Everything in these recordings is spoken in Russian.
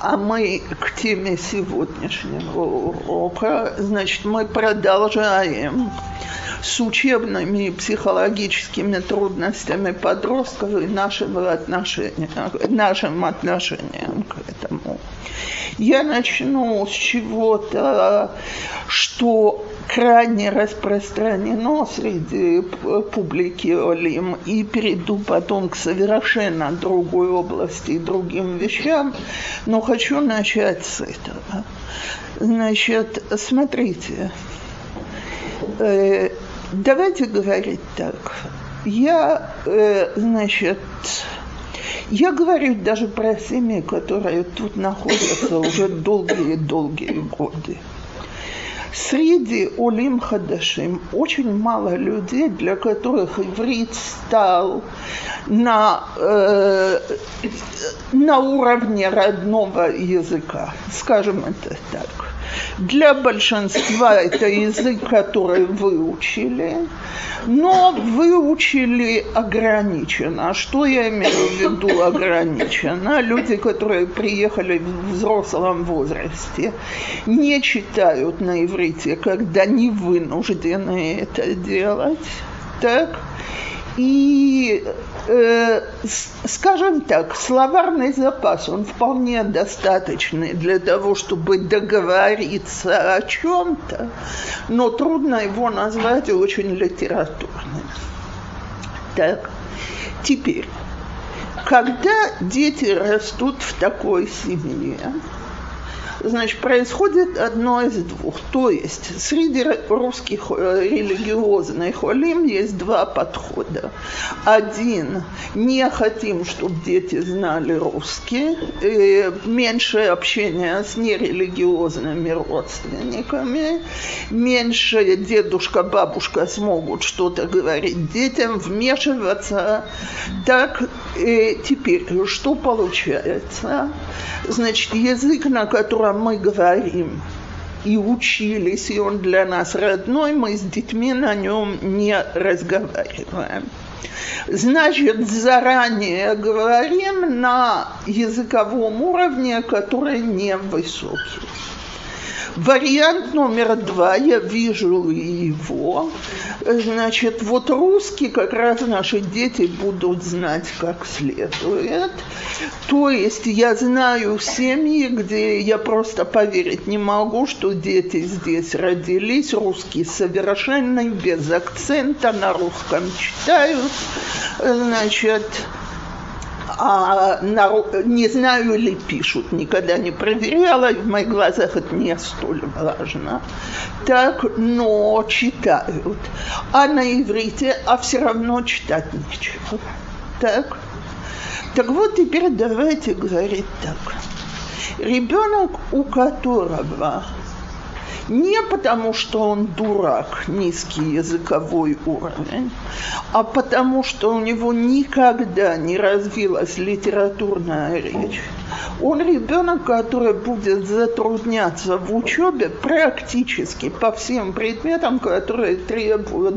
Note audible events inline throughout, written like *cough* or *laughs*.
А мы к теме сегодняшнего урока, значит, мы продолжаем с учебными и психологическими трудностями подростков и нашего отношения, нашим отношением к этому. Я начну с чего-то, что крайне распространено среди публики Олим и перейду потом к совершенно другой области и другим вещам, но хочу начать с этого. Значит, смотрите, э, давайте говорить так. Я, э, значит, я говорю даже про семьи, которые тут находятся уже долгие-долгие годы. Среди Олим Хадашим очень мало людей, для которых иврит стал на, э, на уровне родного языка, скажем это так. Для большинства это язык, который выучили, но выучили ограниченно. А что я имею в виду ограниченно? Люди, которые приехали в взрослом возрасте, не читают на иврите, когда не вынуждены это делать. Так? И, э, скажем так, словарный запас, он вполне достаточный для того, чтобы договориться о чем-то, но трудно его назвать очень литературным. Так, теперь, когда дети растут в такой семье, значит, происходит одно из двух. То есть среди русских э, религиозных олим есть два подхода. Один – не хотим, чтобы дети знали русский, меньше общения с нерелигиозными родственниками, меньше дедушка, бабушка смогут что-то говорить детям, вмешиваться. Так, и теперь что получается? Значит, язык, на котором котором мы говорим и учились, и он для нас родной, мы с детьми на нем не разговариваем. Значит, заранее говорим на языковом уровне, который не высокий. Вариант номер два, я вижу его. Значит, вот русский как раз наши дети будут знать как следует. То есть я знаю семьи, где я просто поверить не могу, что дети здесь родились, русский совершенный, без акцента, на русском читают. Значит, а не знаю ли пишут, никогда не проверяла, в моих глазах это не столь важно. Так, но читают. А на иврите, а все равно читать нечего. Так? Так вот, теперь давайте говорить так. Ребенок, у которого не потому, что он дурак, низкий языковой уровень, а потому, что у него никогда не развилась литературная речь. Он ребенок, который будет затрудняться в учебе практически по всем предметам, которые требуют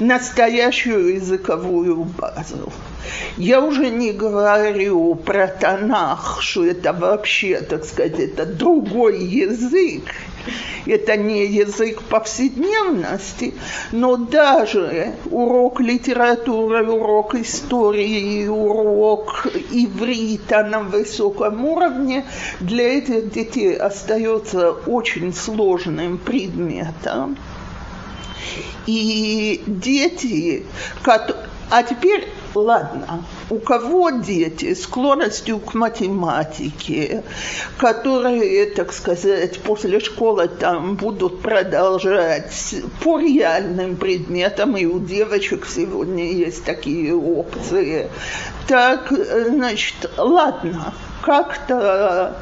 настоящую языковую базу. Я уже не говорю про Танах, что это вообще, так сказать, это другой язык, это не язык повседневности, но даже урок литературы, урок истории, урок иврита на высоком уровне для этих детей остается очень сложным предметом. И дети, а теперь ладно, у кого дети склонностью к математике, которые, так сказать, после школы там будут продолжать по реальным предметам, и у девочек сегодня есть такие опции, так, значит, ладно, как-то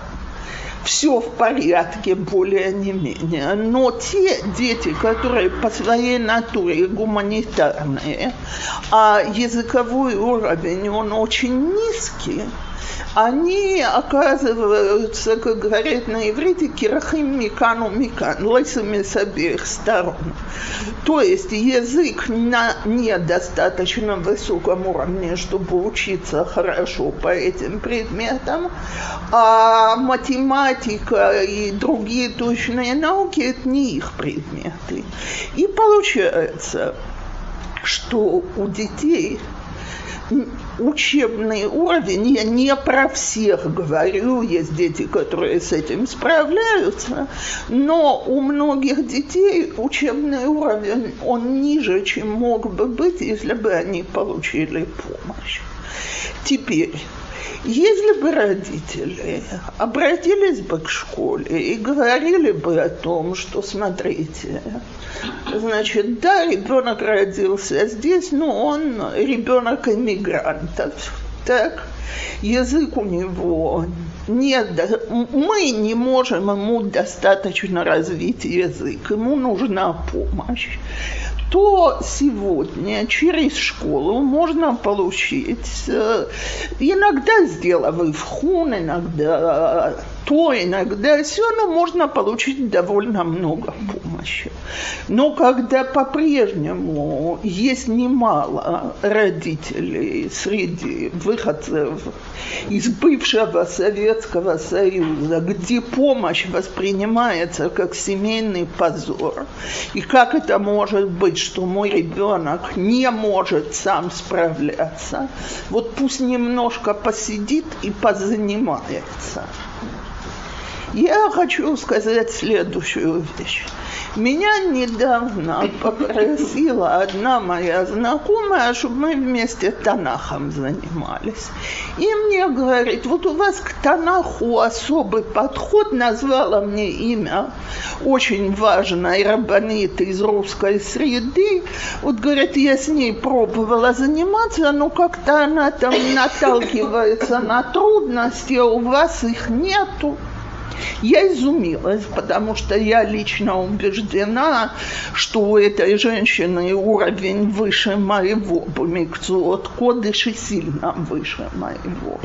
все в порядке более не менее. Но те дети, которые по своей натуре гуманитарные, а языковой уровень, он очень низкий, они оказываются, как говорят на иврите, кирахим микану микан, лысыми с обеих сторон. То есть язык на недостаточно высоком уровне, чтобы учиться хорошо по этим предметам, а математика и другие точные науки – это не их предметы. И получается, что у детей учебный уровень, я не про всех говорю, есть дети, которые с этим справляются, но у многих детей учебный уровень, он ниже, чем мог бы быть, если бы они получили помощь. Теперь, если бы родители обратились бы к школе и говорили бы о том, что, смотрите, значит, да, ребенок родился здесь, но он ребенок иммигрантов, так, язык у него нет, мы не можем ему достаточно развить язык, ему нужна помощь то сегодня через школу можно получить, э, иногда сделав ивхун, иногда то иногда все равно можно получить довольно много помощи. Но когда по-прежнему есть немало родителей среди выходцев из бывшего Советского Союза, где помощь воспринимается как семейный позор, и как это может быть, что мой ребенок не может сам справляться, вот пусть немножко посидит и позанимается. Я хочу сказать следующую вещь. Меня недавно попросила одна моя знакомая, чтобы мы вместе Танахом занимались. И мне говорит, вот у вас к Танаху особый подход, назвала мне имя очень важной рабанит из русской среды. Вот, говорит, я с ней пробовала заниматься, но как-то она там наталкивается на трудности, а у вас их нету. Я изумилась, потому что я лично убеждена, что у этой женщины уровень выше моего, Бумикцуот Кодыш и сильно выше моего.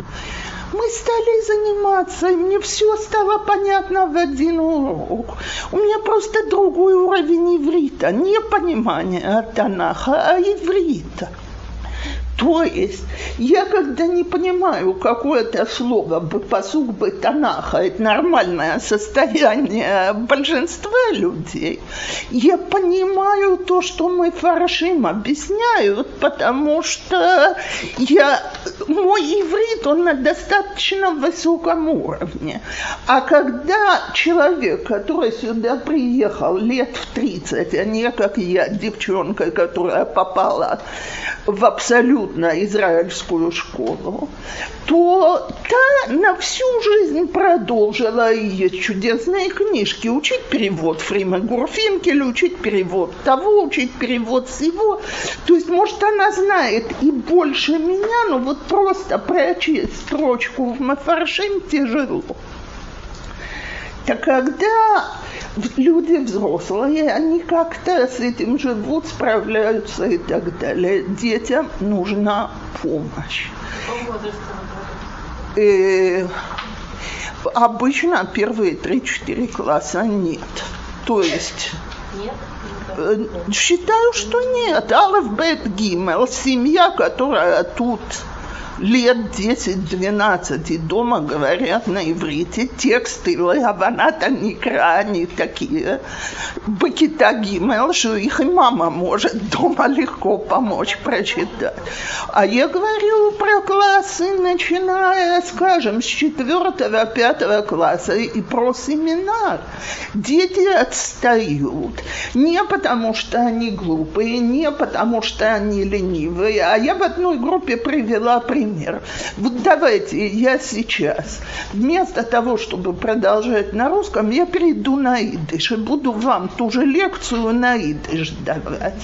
Мы стали заниматься, и мне все стало понятно в один урок. У меня просто другой уровень иврита, не понимание Танаха, а иврита. То есть я когда не понимаю какое-то слово, посук бы Танаха, это нормальное состояние большинства людей, я понимаю то, что мы фаршим объясняют, потому что я, мой иврит, он на достаточно высоком уровне. А когда человек, который сюда приехал лет в 30, а не как я, девчонка, которая попала в абсолют на израильскую школу, то та на всю жизнь продолжила есть чудесные книжки. Учить перевод Фрима Гурфинкеля, учить перевод того, учить перевод всего. То есть, может, она знает и больше меня, но вот просто прочесть строчку в Мафаршим тяжело. Так когда люди взрослые, они как-то с этим живут, справляются и так далее. Детям нужна помощь. И обычно первые 3-4 класса нет. То есть нет? Э, считаю, что нет. Алф, Бет, Гимел, семья, которая тут лет 10-12 и дома говорят на иврите, тексты Лаваната Никра, они такие, Бакита Гимел, что их и мама может дома легко помочь прочитать. А я говорю про классы, начиная, скажем, с четвертого, пятого класса и про семинар. Дети отстают. Не потому, что они глупые, не потому, что они ленивые, а я в одной группе привела пример пример. Вот давайте я сейчас, вместо того, чтобы продолжать на русском, я перейду на идыш и буду вам ту же лекцию на идыш давать.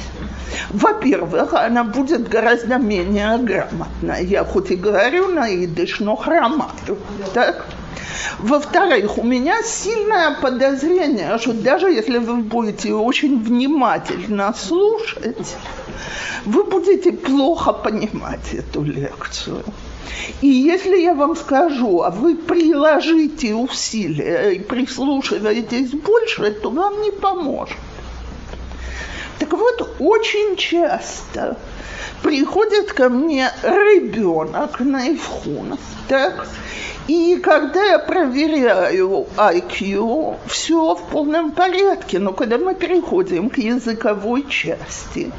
Во-первых, она будет гораздо менее грамотная. Я хоть и говорю на идыш, но хромаю. Так? Во-вторых, у меня сильное подозрение, что даже если вы будете очень внимательно слушать, вы будете плохо понимать эту лекцию. И если я вам скажу, а вы приложите усилия и прислушиваетесь больше, то вам не поможет. Так вот, очень часто приходит ко мне ребенок на Ивхун, так, и когда я проверяю IQ, все в полном порядке. Но когда мы переходим к языковой части,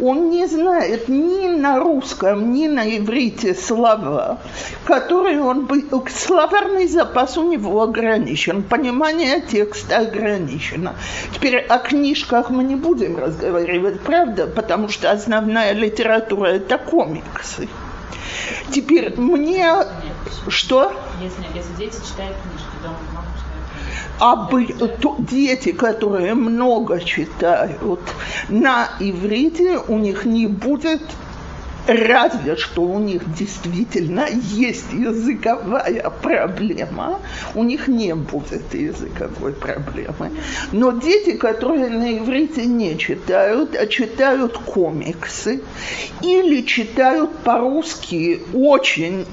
он не знает ни на русском, ни на иврите слова, которые он... Словарный запас у него ограничен, понимание текста ограничено. Теперь о книжках мы не будем разговаривать, правда? Потому что основная литература – это комиксы. Теперь мне... Что? Если, если дети читают книжки дома, мама а то, дети, которые много читают на иврите, у них не будет Разве что у них действительно есть языковая проблема, у них не будет языковой проблемы. Но дети, которые на иврите не читают, а читают комиксы или читают по-русски очень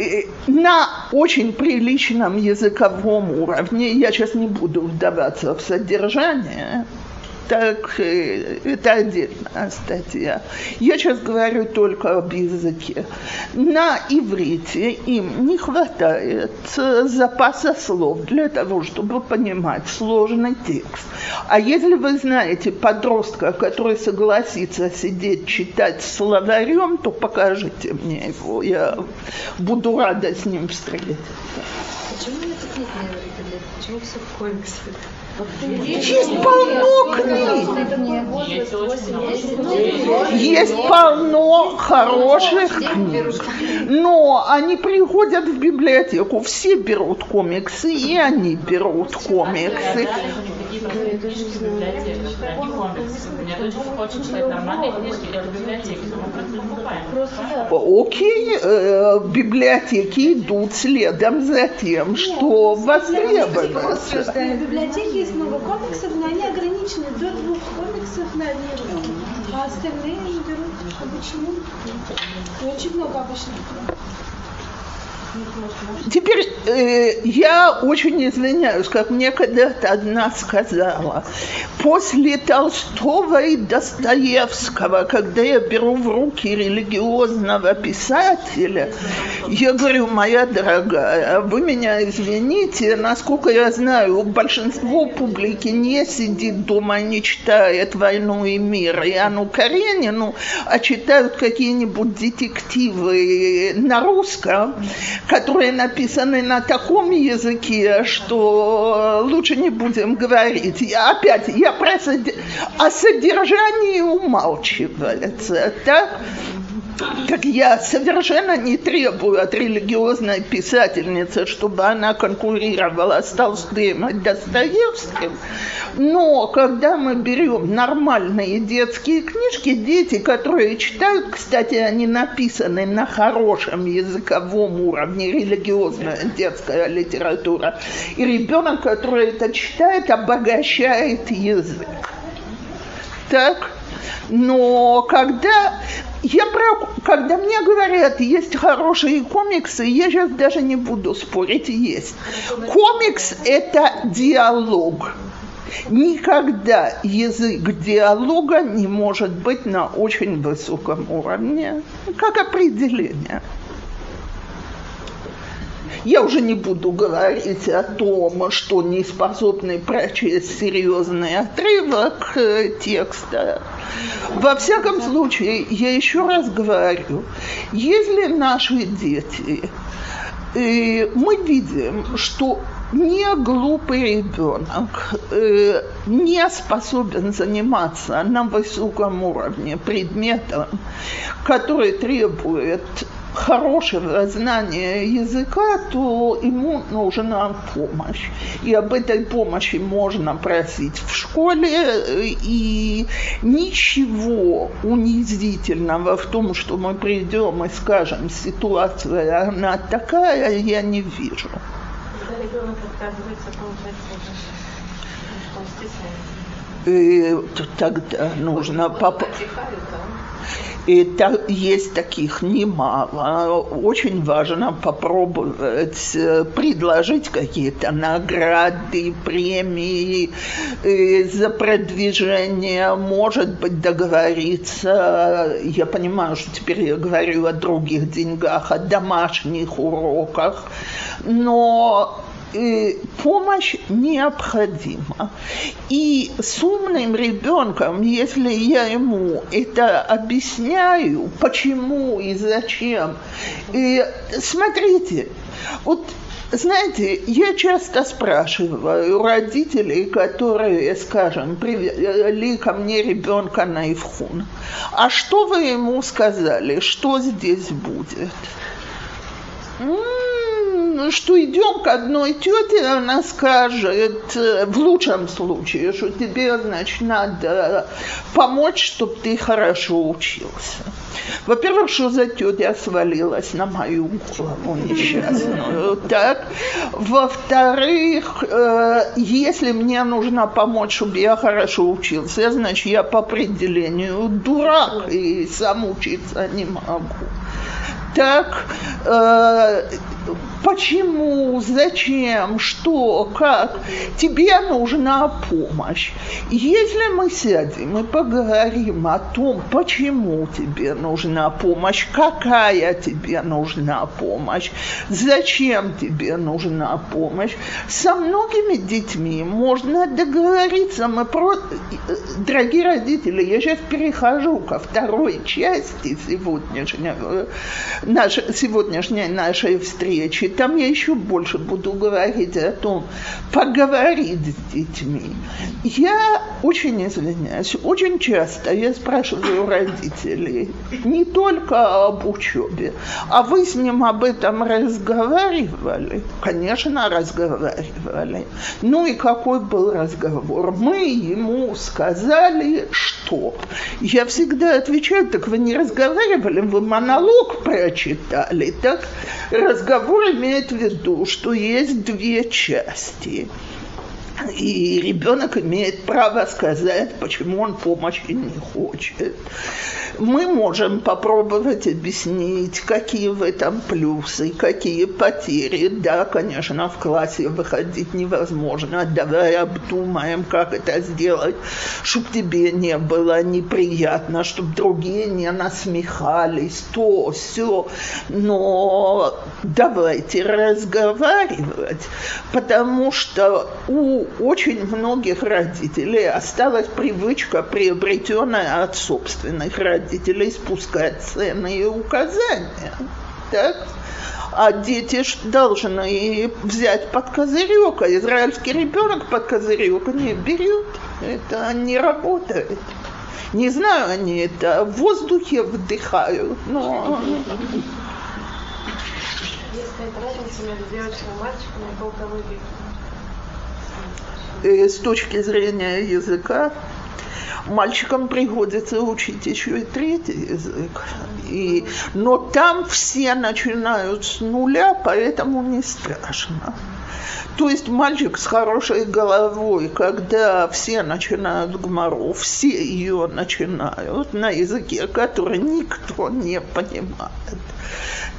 э, на очень приличном языковом уровне, я сейчас не буду вдаваться в содержание, так это отдельная статья. Я сейчас говорю только об языке. На иврите им не хватает запаса слов для того, чтобы понимать сложный текст. А если вы знаете подростка, который согласится сидеть читать словарем, то покажите мне его. Я буду рада с ним встретиться. Почему нет книг на иврите? Почему все комиксы? Есть полно книг. Есть полно хороших книг. Но они приходят в библиотеку, все берут комиксы, и они берут комиксы. Окей, э, библиотеки идут следом за тем, что востребовано. В библиотеке есть много комиксов, но они ограничены до двух комиксов на руки. А остальные они берут. А почему? очень много обычных. Теперь э, я очень извиняюсь, как мне когда-то одна сказала, после Толстого и Достоевского, когда я беру в руки религиозного писателя, я говорю, моя дорогая, вы меня извините, насколько я знаю, большинство публики не сидит дома и не читает «Войну и мир» и Анну Каренину, а читают какие-нибудь детективы на русском, которые написаны на таком языке, что лучше не будем говорить. Я, опять, я про содер... о содержании умалчивается, так? Так я совершенно не требую от религиозной писательницы, чтобы она конкурировала с Толстым и Достоевским, но когда мы берем нормальные детские книжки, дети, которые читают, кстати, они написаны на хорошем языковом уровне, религиозная детская литература, и ребенок, который это читает, обогащает язык. Так? Но когда я про, когда мне говорят, есть хорошие комиксы, я сейчас даже не буду спорить, есть. Комикс – это диалог. Никогда язык диалога не может быть на очень высоком уровне, как определение. Я уже не буду говорить о том, что не способны прочесть серьезный отрывок э, текста. Во всяком случае, я еще раз говорю, если наши дети, э, мы видим, что не глупый ребенок э, не способен заниматься на высоком уровне предметом, который требует хорошего знания языка, то ему нужна помощь. И об этой помощи можно просить в школе, и ничего унизительного в том, что мы придем и скажем, ситуация она такая, я не вижу. И тогда нужно... Поп... И та, есть таких немало. Очень важно попробовать э, предложить какие-то награды, премии э, за продвижение, может быть, договориться. Я понимаю, что теперь я говорю о других деньгах, о домашних уроках, но помощь необходима. И с умным ребенком, если я ему это объясняю, почему и зачем, и смотрите, вот знаете, я часто спрашиваю родителей, которые, скажем, привели ко мне ребенка на Ивхун, а что вы ему сказали, что здесь будет? Что идем к одной тете, она скажет, э, в лучшем случае, что тебе, значит, надо помочь, чтобы ты хорошо учился. Во-первых, что за тетя свалилась на мою голову несчастную. Так. Во-вторых, э, если мне нужно помочь, чтобы я хорошо учился, значит, я по определению дурак и сам учиться не могу. Так, э, Почему, зачем, что, как? Тебе нужна помощь. Если мы сядем и поговорим о том, почему тебе нужна помощь, какая тебе нужна помощь, зачем тебе нужна помощь, со многими детьми можно договориться. Мы про... Дорогие родители, я сейчас перехожу ко второй части сегодняшнего, нашей, сегодняшней нашей встречи там я еще больше буду говорить о том, поговорить с детьми. Я очень извиняюсь, очень часто я спрашиваю родителей не только об учебе, а вы с ним об этом разговаривали? Конечно, разговаривали. Ну и какой был разговор? Мы ему сказали, что? Я всегда отвечаю, так вы не разговаривали, вы монолог прочитали, так разговор имеет в виду, что есть две части. И ребенок имеет право сказать, почему он помощи не хочет мы можем попробовать объяснить, какие в этом плюсы, какие потери. Да, конечно, в классе выходить невозможно. Давай обдумаем, как это сделать, чтобы тебе не было неприятно, чтобы другие не насмехались, то, все. Но давайте разговаривать, потому что у очень многих родителей осталась привычка, приобретенная от собственных родителей спускать цены и указания. Так? А дети должны взять под козырек, а израильский ребенок под козырек не берет. Это не работает. Не знаю, они это в воздухе вдыхают, но... Есть какая-то разница между девочкой и мальчиком и полковыми? Э, с точки зрения языка, мальчикам приходится учить еще и третий язык. И, но там все начинают с нуля, поэтому не страшно. То есть мальчик с хорошей головой, когда все начинают гмору, все ее начинают на языке, который никто не понимает.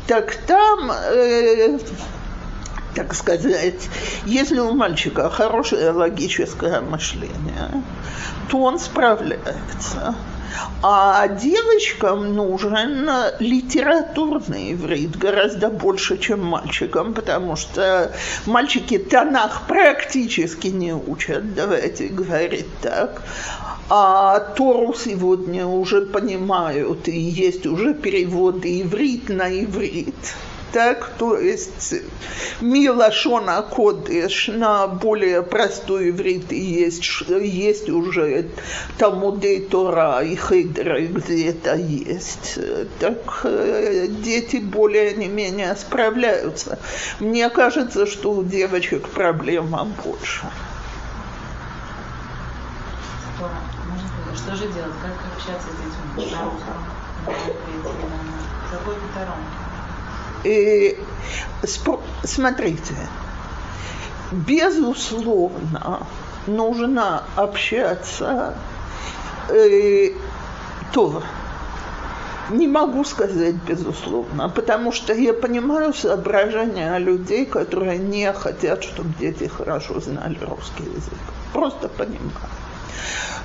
Так там э, так сказать, если у мальчика хорошее логическое мышление, то он справляется. А девочкам нужен литературный иврит гораздо больше, чем мальчикам, потому что мальчики Танах практически не учат, давайте говорить так. А Тору сегодня уже понимают, и есть уже переводы иврит на иврит так, то есть Милашона Кодеш на более простой иврит есть, есть уже Талмудей Тора и Хейдеры, где это есть. Так э, дети более не менее справляются. Мне кажется, что у девочек проблема больше. Что же делать? Как общаться с детьми? Какой патрон? И смотрите, безусловно, нужно общаться. Э, то Не могу сказать безусловно, потому что я понимаю соображения людей, которые не хотят, чтобы дети хорошо знали русский язык. Просто понимаю.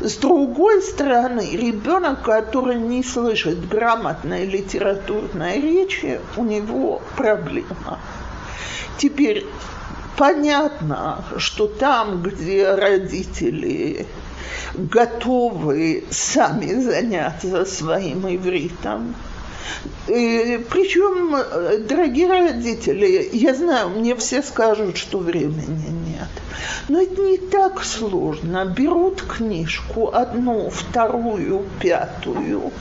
С другой стороны, ребенок, который не слышит грамотной литературной речи, у него проблема. Теперь понятно, что там, где родители готовы сами заняться своим ивритом, и, причем, дорогие родители, я знаю, мне все скажут, что времени нет. Но это не так сложно. Берут книжку, одну, вторую, пятую.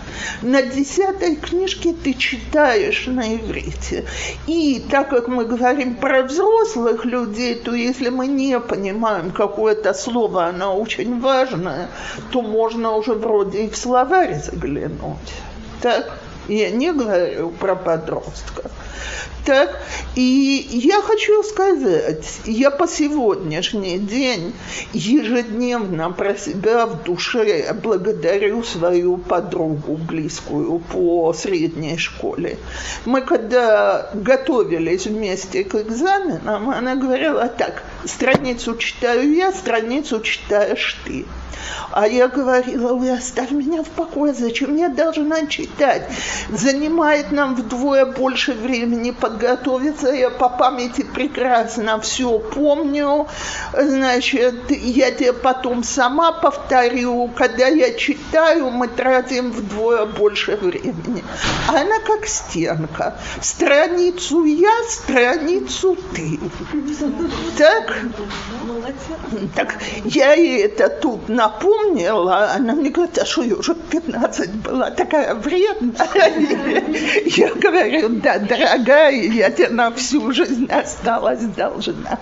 На десятой книжке ты читаешь на иврите. И так как мы говорим про взрослых людей, то если мы не понимаем какое-то слово, оно очень важное, то можно уже вроде и в словарь заглянуть. Так? Я не говорю про подростков. Так, и я хочу сказать, я по сегодняшний день ежедневно про себя в душе благодарю свою подругу близкую по средней школе. Мы когда готовились вместе к экзаменам, она говорила так, страницу читаю я, страницу читаешь ты. А я говорила, ой, оставь меня в покое, зачем я должна читать? Занимает нам вдвое больше времени подготовиться, я по памяти прекрасно все помню, значит, я тебе потом сама повторю, когда я читаю, мы тратим вдвое больше времени. Она как стенка, страницу я, страницу ты. Так? Так, я ей это тут напомнила, она мне говорит, а что я уже 15 была такая вредная? Я говорю, да, дорогая, я тебе на всю жизнь осталась должна.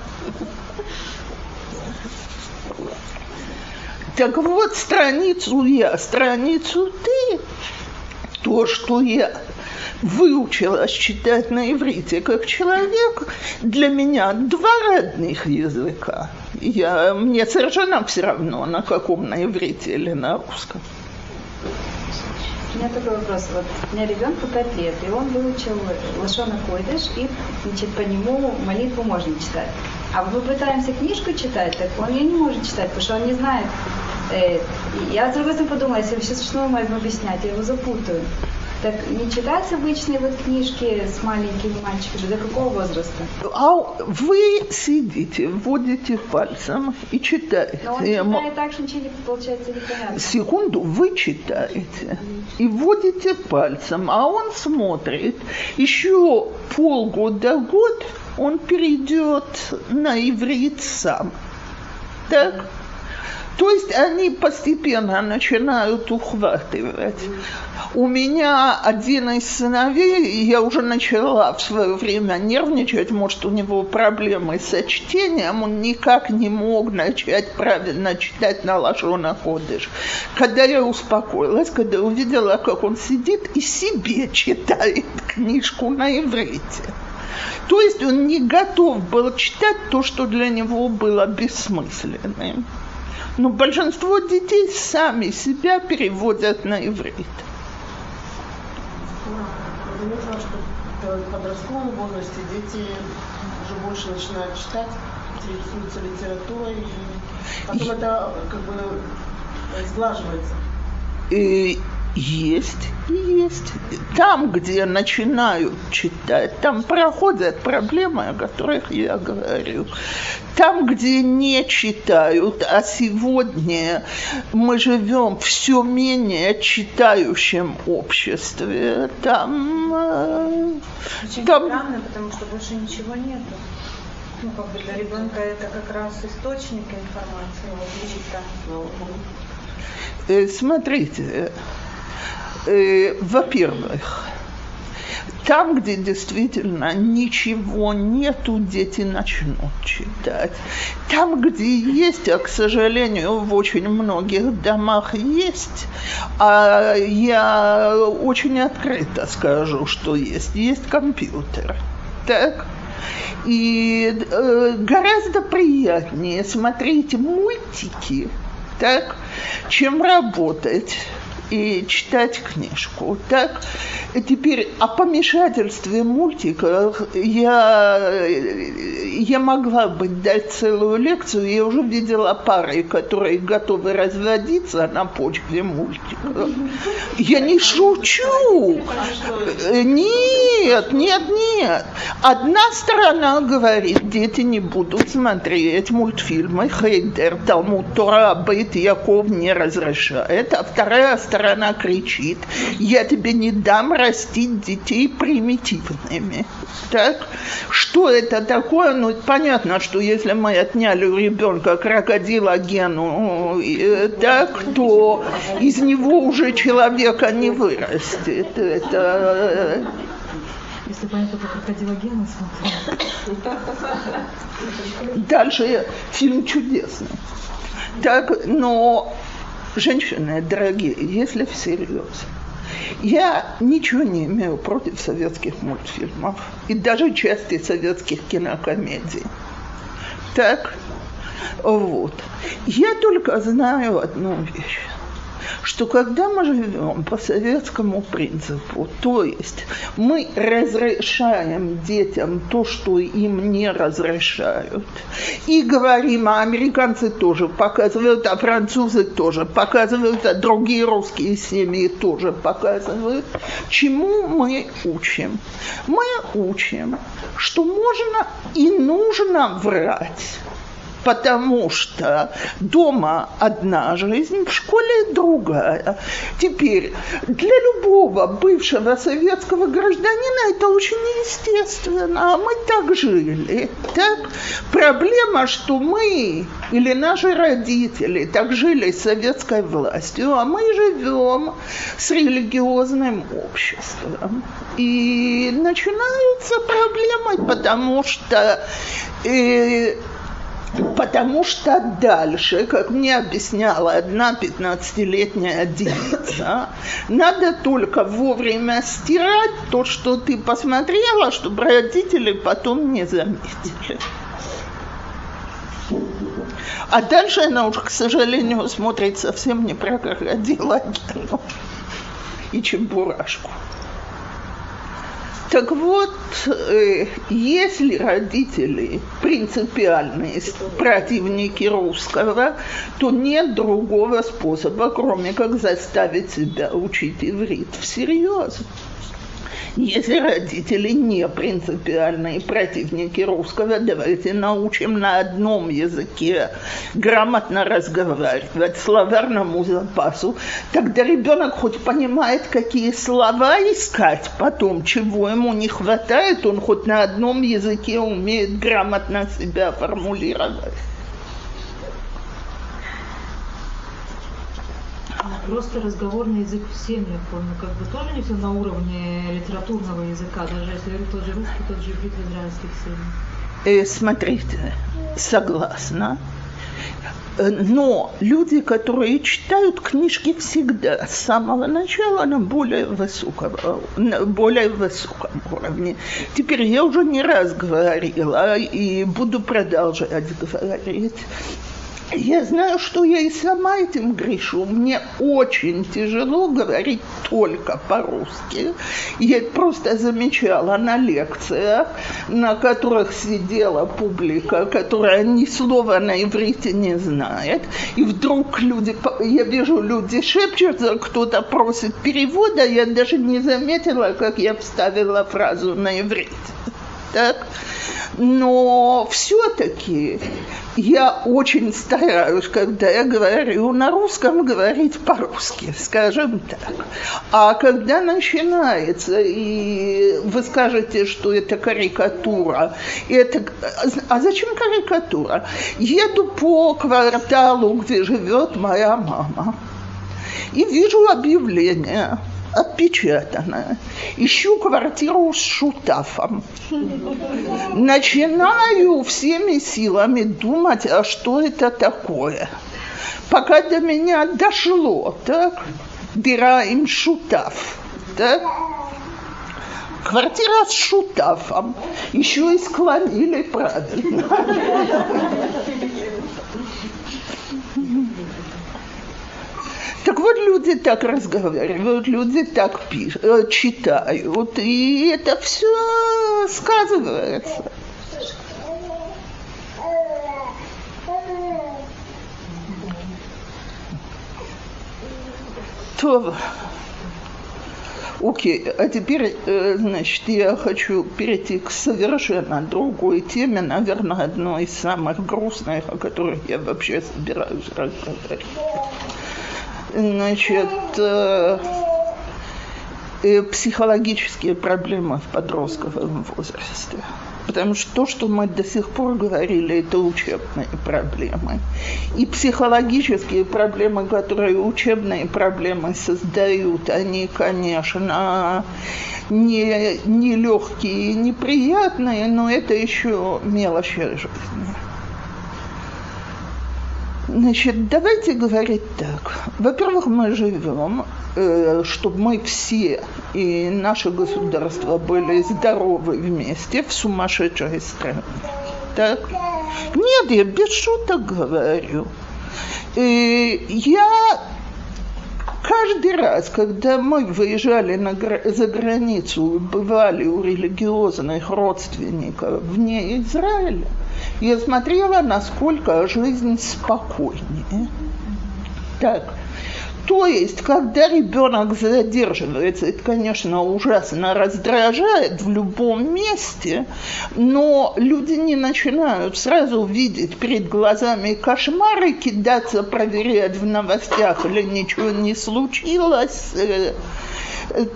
Так вот, страницу я, страницу ты, то, что я выучилась читать на иврите как человек, для меня два родных языка. Я, мне совершенно все равно, на каком на иврите или на русском. У меня такой вопрос. Вот у меня ребенку 5 лет, и он выучил Лашона Койдыш, и значит, по нему молитву можно читать. А мы пытаемся книжку читать, так он ее не может читать, потому что он не знает. Э, я с другой стороны подумала, если сейчас начну ему объяснять, я его запутаю. Так не читать обычные вот книжки с маленькими мальчиками? До какого возраста? А вы сидите, вводите пальцем и читаете. Но он читает так, что ничего не получается непонятно. Секунду, вы читаете и вводите пальцем, а он смотрит. Еще полгода-год он перейдет на иврит сам. Так? То есть они постепенно начинают ухватывать. У меня один из сыновей, я уже начала в свое время нервничать, может, у него проблемы со чтением, он никак не мог начать правильно читать на Лашона Ходыш. Когда я успокоилась, когда увидела, как он сидит и себе читает книжку на иврите. То есть он не готов был читать то, что для него было бессмысленным. Но большинство детей сами себя переводят на иврит. Заметила, что в подростковом возрасте дети уже больше начинают читать, интересуются литературой, и потом это как бы сглаживается. И есть и есть. Там, где начинают читать, там проходят проблемы, о которых я говорю. Там, где не читают, а сегодня мы живем все менее читающем обществе, там... э, Очень там странно, потому что больше ничего нету. Ну, как бы для ребенка это как раз источник информации, вот. Э, Смотрите, во-первых, там, где действительно ничего нету, дети начнут читать. Там, где есть, а, к сожалению, в очень многих домах есть, а я очень открыто скажу, что есть, есть компьютер. Так? И э, гораздо приятнее смотреть мультики, так, чем работать и читать книжку. Так, теперь о помешательстве мультиках я, я могла бы дать целую лекцию. Я уже видела пары, которые готовы разводиться на почве мультиков. Я не шучу. Нет, нет, нет. Одна сторона говорит, дети не будут смотреть мультфильмы Хейдер, Талмуд Тора, Бейт Яков не разрешает, а вторая сторона кричит, я тебе не дам растить детей примитивными. Так? Что это такое? Ну, понятно, что если мы отняли у ребенка крокодила гену, э, так, то из него уже человека не вырастет. Это э, если бы я только крокодила Гена смотрела. Дальше фильм чудесный. Так, но, женщины, дорогие, если всерьез, я ничего не имею против советских мультфильмов и даже части советских кинокомедий. Так, вот. Я только знаю одну вещь что когда мы живем по советскому принципу, то есть мы разрешаем детям то, что им не разрешают, и говорим, а американцы тоже показывают, а французы тоже показывают, а другие русские семьи тоже показывают, чему мы учим? Мы учим, что можно и нужно врать потому что дома одна жизнь, в школе другая. Теперь для любого бывшего советского гражданина это очень естественно, а мы так жили. Так? Проблема, что мы или наши родители так жили с советской властью, а мы живем с религиозным обществом. И начинаются проблемы, потому что э, Потому что дальше, как мне объясняла одна 15-летняя девица, надо только вовремя стирать то, что ты посмотрела, чтобы родители потом не заметили. А дальше она уже, к сожалению, смотрит совсем не про крокодила и чебурашку. Так вот, э, если родители принципиальные противники русского, то нет другого способа, кроме как заставить себя учить иврит всерьез. Если родители не принципиальные противники русского, давайте научим на одном языке грамотно разговаривать, словарному запасу. Тогда ребенок хоть понимает, какие слова искать потом, чего ему не хватает, он хоть на одном языке умеет грамотно себя формулировать. Просто разговорный язык в семьях, он как бы тоже не все на уровне литературного языка, даже если тот же русский, тот же иврит в израильских семьях. Э, смотрите, согласна. Э, но люди, которые читают книжки всегда с самого начала на более высоком, на более высоком уровне. Теперь я уже не раз говорила и буду продолжать говорить я знаю, что я и сама этим грешу. Мне очень тяжело говорить только по-русски. Я просто замечала на лекциях, на которых сидела публика, которая ни слова на иврите не знает. И вдруг люди, я вижу, люди шепчутся, кто-то просит перевода, я даже не заметила, как я вставила фразу на иврите. Так? Но все-таки я очень стараюсь, когда я говорю на русском, говорить по-русски, скажем так. А когда начинается, и вы скажете, что это карикатура, это... а зачем карикатура? Еду по кварталу, где живет моя мама, и вижу объявление – отпечатано. Ищу квартиру с шутафом. Начинаю всеми силами думать, а что это такое. Пока до меня дошло, так, дыра им шутаф, так, Квартира с шутафом. Еще и склонили правильно. Так вот, люди так разговаривают, люди так пишут, э, читают, и это все сказывается. То, окей, а теперь, э, значит, я хочу перейти к совершенно другой теме, наверное, одной из самых грустных, о которых я вообще собираюсь разговаривать. Значит, э, э, психологические проблемы в подростковом возрасте. Потому что то, что мы до сих пор говорили, это учебные проблемы. И психологические проблемы, которые учебные проблемы создают, они, конечно, не, не легкие и неприятные, но это еще мелочи жизни. Значит, давайте говорить так. Во-первых, мы живем, э, чтобы мы все и наше государство были здоровы вместе в сумасшедшей стране. Так? Нет, я без шуток говорю. И э, я каждый раз, когда мы выезжали на, за границу, бывали у религиозных родственников вне Израиля, я смотрела, насколько жизнь спокойнее. Так. То есть, когда ребенок задерживается, это, конечно, ужасно раздражает в любом месте, но люди не начинают сразу видеть перед глазами кошмары, кидаться, проверять в новостях, или ничего не случилось.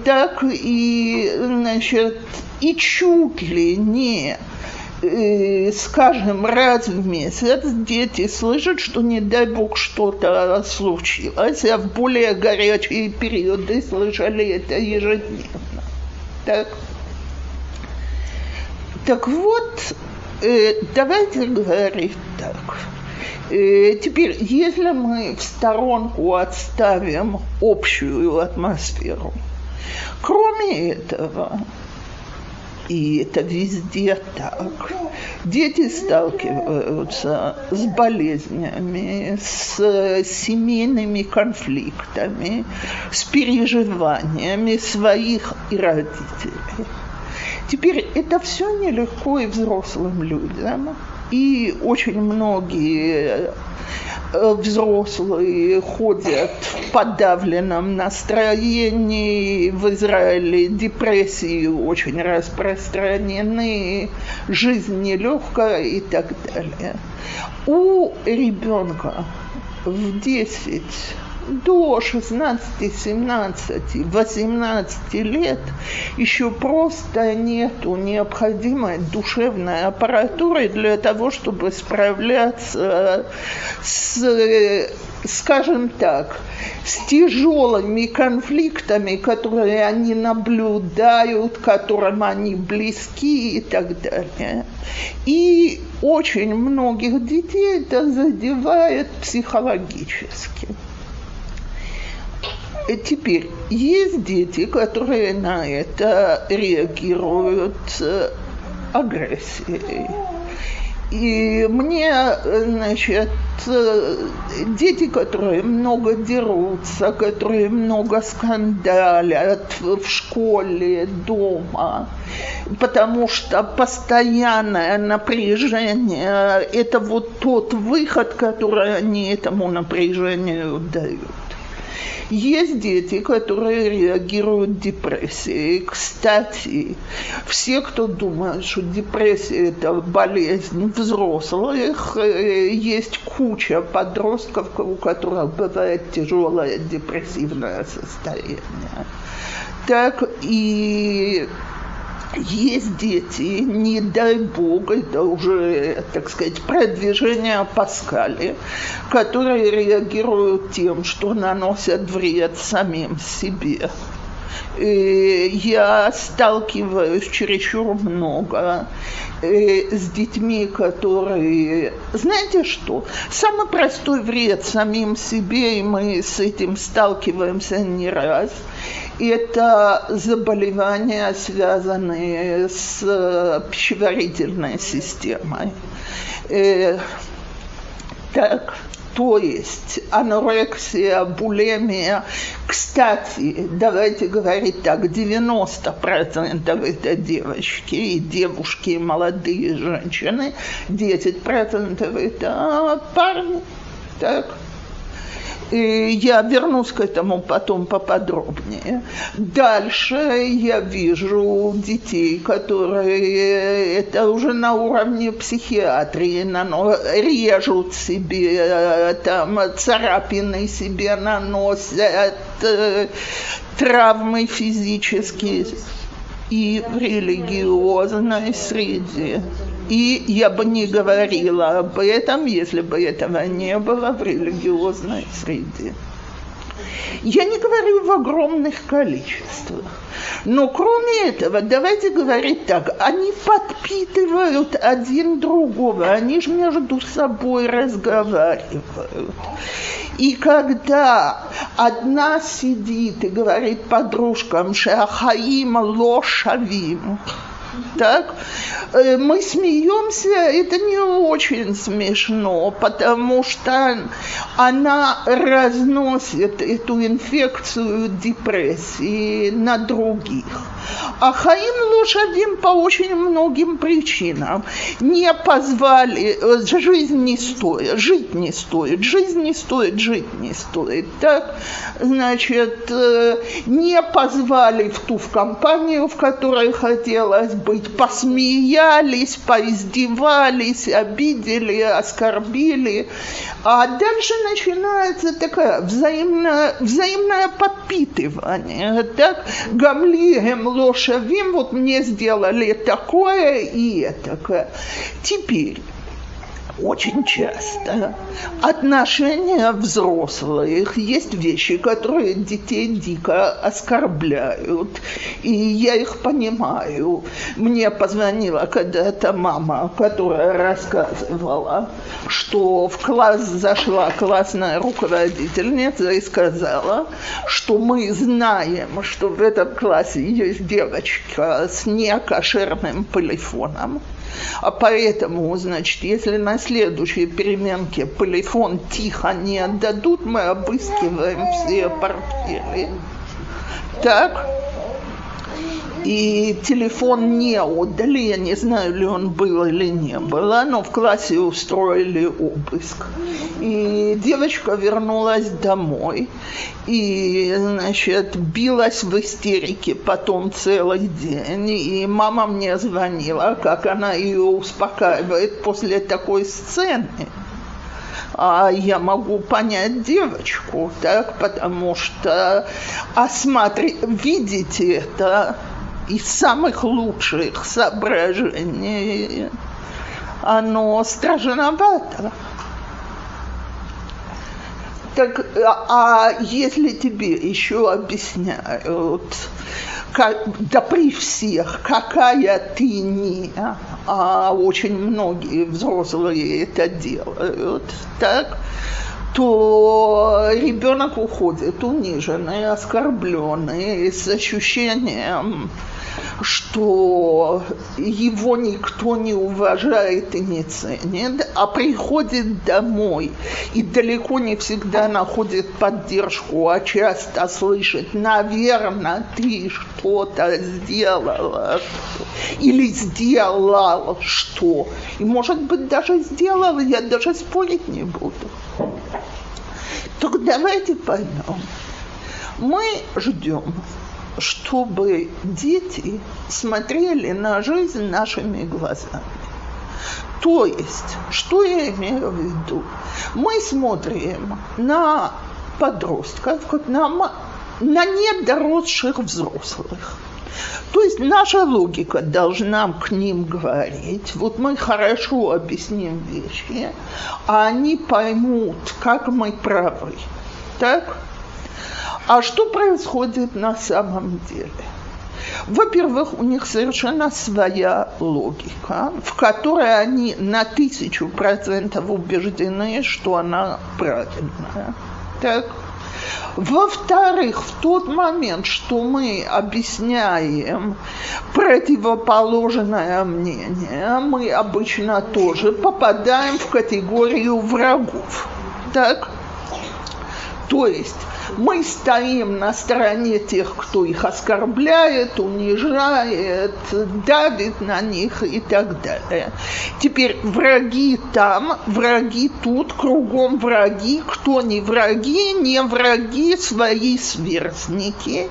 Так и, значит, и чуть ли не скажем, раз в месяц дети слышат, что, не дай бог, что-то случилось, а в более горячие периоды слышали это ежедневно. Так, так вот, э, давайте говорить так. Э, теперь, если мы в сторонку отставим общую атмосферу, кроме этого, и это везде так. Дети сталкиваются с болезнями, с семейными конфликтами, с переживаниями своих и родителей. Теперь это все нелегко и взрослым людям. И очень многие Э, взрослые ходят в подавленном настроении. В Израиле депрессии очень распространены, жизнь нелегкая и так далее. У ребенка в 10 до 16, 17, 18 лет еще просто нету необходимой душевной аппаратуры для того, чтобы справляться с, скажем так, с тяжелыми конфликтами, которые они наблюдают, которым они близки и так далее. И очень многих детей это задевает психологически. Теперь, есть дети, которые на это реагируют э, агрессией. И мне, значит, э, дети, которые много дерутся, которые много скандалят в школе, дома, потому что постоянное напряжение – это вот тот выход, который они этому напряжению дают. Есть дети, которые реагируют депрессией. Кстати, все, кто думает, что депрессия – это болезнь взрослых, э, есть куча подростков, у которых бывает тяжелое депрессивное состояние. Так и есть дети, не дай бог, это уже, так сказать, продвижение Паскали, которые реагируют тем, что наносят вред самим себе. И я сталкиваюсь чересчур много э, с детьми, которые... Знаете что? Самый простой вред самим себе, и мы с этим сталкиваемся не раз – это заболевания, связанные с э, пищеварительной системой. Э, так, то есть анорексия, булемия. Кстати, давайте говорить так, 90% это девочки, и девушки, и молодые женщины, 10% это парни. Так. Я вернусь к этому потом поподробнее. Дальше я вижу детей, которые это уже на уровне психиатрии нано, режут себе, там царапины себе наносят, э, травмы физические и в религиозной среде. И я бы не говорила об этом, если бы этого не было в религиозной среде. Я не говорю в огромных количествах. Но кроме этого, давайте говорить так, они подпитывают один другого, они же между собой разговаривают. И когда одна сидит и говорит подружкам «Шахаим лошавим», так, э, мы смеемся, это не очень смешно, потому что она разносит эту инфекцию депрессии на других. А Хаим лошадим по очень многим причинам не позвали, э, жизнь не стоит, жить не стоит, жизнь не стоит, жить не стоит. Так, значит, э, не позвали в ту в компанию, в которой хотелось быть, посмеялись, поиздевались, обидели, оскорбили. А дальше начинается такое взаимное, взаимное подпитывание. Так, гамлием лошавим, вот мне сделали такое и это. Теперь, очень часто. Отношения взрослых, есть вещи, которые детей дико оскорбляют, и я их понимаю. Мне позвонила когда-то мама, которая рассказывала, что в класс зашла классная руководительница и сказала, что мы знаем, что в этом классе есть девочка с некошерным полифоном, а поэтому, значит, если на следующей переменке полифон тихо не отдадут, мы обыскиваем все портфели. Так? И телефон не отдали, я не знаю, ли он был или не был, но в классе устроили обыск. И девочка вернулась домой и, значит, билась в истерике потом целый день. И мама мне звонила, как она ее успокаивает после такой сцены а я могу понять девочку, так, потому что осмотри, видите это из самых лучших соображений, оно страшновато. Так, а если тебе еще объясняют, как, да при всех, какая ты не, а очень многие взрослые это делают, так, то ребенок уходит униженный, оскорбленный, с ощущением, что его никто не уважает и не ценит, а приходит домой и далеко не всегда находит поддержку, а часто слышит, наверное, ты что-то сделала или сделал что. И, может быть, даже сделал, я даже спорить не буду. Так давайте поймем. Мы ждем чтобы дети смотрели на жизнь нашими глазами. То есть, что я имею в виду? Мы смотрим на подростков, на, на недоросших взрослых. То есть наша логика должна к ним говорить, вот мы хорошо объясним вещи, а они поймут, как мы правы. Так? А что происходит на самом деле? Во-первых, у них совершенно своя логика, в которой они на тысячу процентов убеждены, что она правильная. Так? Во-вторых, в тот момент, что мы объясняем противоположное мнение, мы обычно тоже попадаем в категорию врагов. Так? То есть мы стоим на стороне тех, кто их оскорбляет, унижает, давит на них и так далее. Теперь враги там, враги тут, кругом враги, кто не враги, не враги, свои сверстники,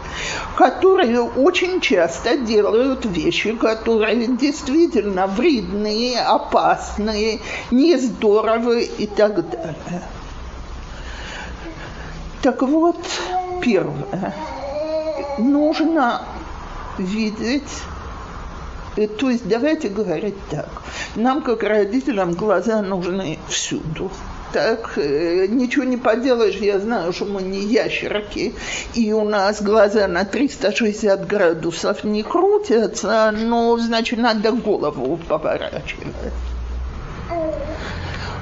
которые очень часто делают вещи, которые действительно вредные, опасные, нездоровые и так далее. Так вот, первое. Нужно видеть э, то есть давайте говорить так. Нам, как родителям, глаза нужны всюду. Так, э, ничего не поделаешь, я знаю, что мы не ящерки, и у нас глаза на 360 градусов не крутятся, но, значит, надо голову поворачивать.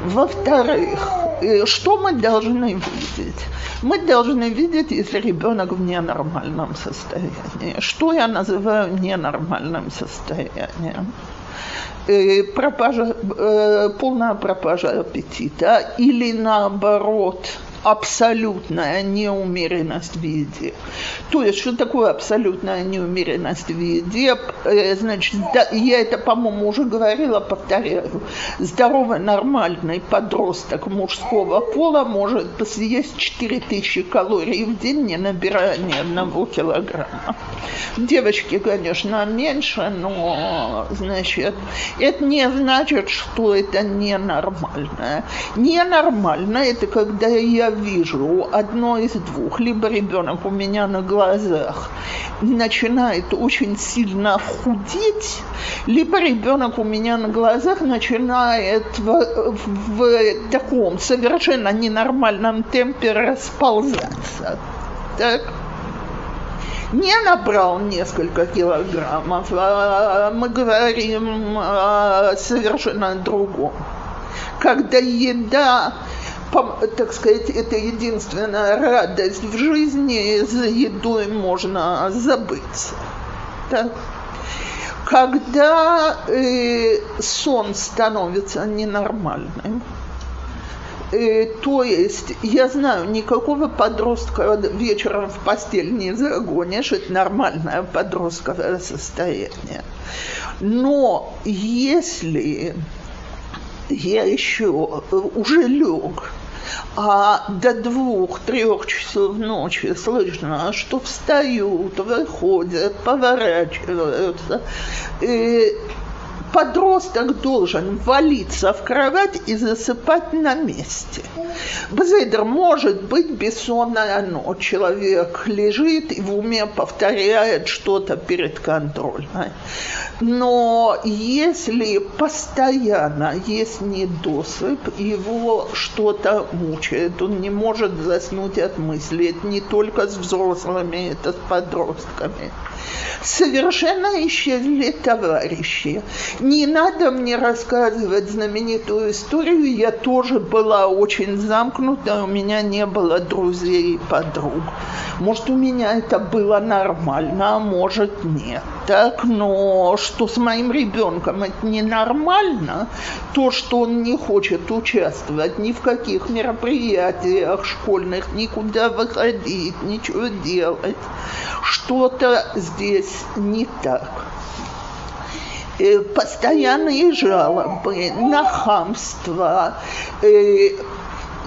Во-вторых, э, что мы должны видеть? Мы должны видеть, если ребенок в ненормальном состоянии. Что я называю ненормальным состоянием? Э, пропажа, э, полная пропажа аппетита или наоборот – абсолютная неумеренность в еде. То есть, что такое абсолютная неумеренность в еде? Э, значит, я это, по-моему, уже говорила, повторяю. Здоровый, нормальный подросток мужского пола может съесть 4000 калорий в день, не набирая ни одного килограмма. Девочки, конечно, меньше, но, значит, это не значит, что это ненормально. Ненормально – это когда я вижу одно из двух. Либо ребенок у меня на глазах начинает очень сильно худеть, либо ребенок у меня на глазах начинает в, в, в таком совершенно ненормальном темпе расползаться. Так? не набрал несколько килограммов, а мы говорим о совершенно другом. Когда еда так сказать, это единственная радость в жизни, за едой можно забыться. Так? Когда э, сон становится ненормальным, э, то есть, я знаю, никакого подростка вечером в постель не загонишь, это нормальное подростковое состояние. Но если я еще э, уже лег, а до двух-трех часов ночи слышно, что встают, выходят, поворачиваются. И подросток должен валиться в кровать и засыпать на месте. Бзейдер может быть бессонная ночь. Человек лежит и в уме повторяет что-то перед контролем. Но если постоянно есть недосып, его что-то мучает, он не может заснуть от мысли. Это не только с взрослыми, это с подростками. Совершенно исчезли товарищи. Не надо мне рассказывать знаменитую историю. Я тоже была очень замкнута, у меня не было друзей и подруг. Может, у меня это было нормально, а может, нет. Так, но что с моим ребенком это ненормально, то, что он не хочет участвовать ни в каких мероприятиях школьных, никуда выходить, ничего делать, что-то здесь не так. Э, постоянные жалобы на хамство, э,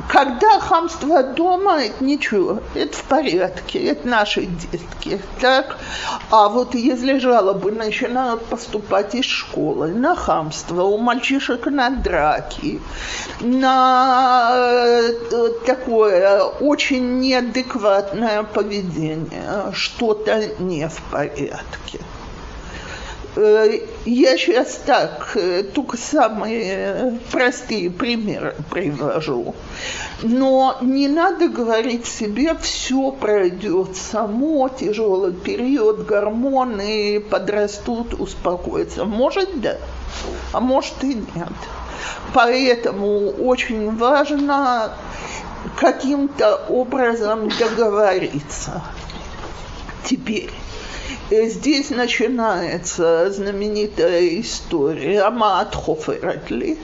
когда хамство дома, это ничего, это в порядке, это наши детки, так? А вот если жалобы начинают поступать из школы на хамство, у мальчишек на драки, на э, такое очень неадекватное поведение, что-то не в порядке. Э, я сейчас так, э, только самые простые примеры привожу. Но не надо говорить себе, все пройдет само, тяжелый период, гормоны подрастут, успокоятся. Может, да, а может и нет. Поэтому очень важно каким-то образом договориться. Теперь Здесь начинается знаменитая история Маат Хофератли.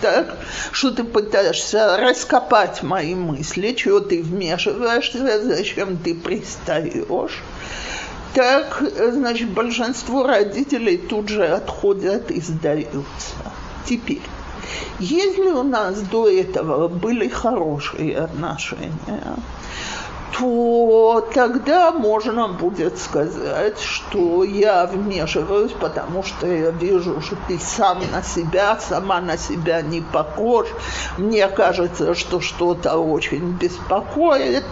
так, что ты пытаешься раскопать мои мысли, чего ты вмешиваешься, зачем ты пристаешь. Так, значит, большинство родителей тут же отходят и сдаются. Теперь, если у нас до этого были хорошие отношения, то тогда можно будет сказать, что я вмешиваюсь, потому что я вижу, что ты сам на себя, сама на себя не похож. Мне кажется, что что-то очень беспокоит.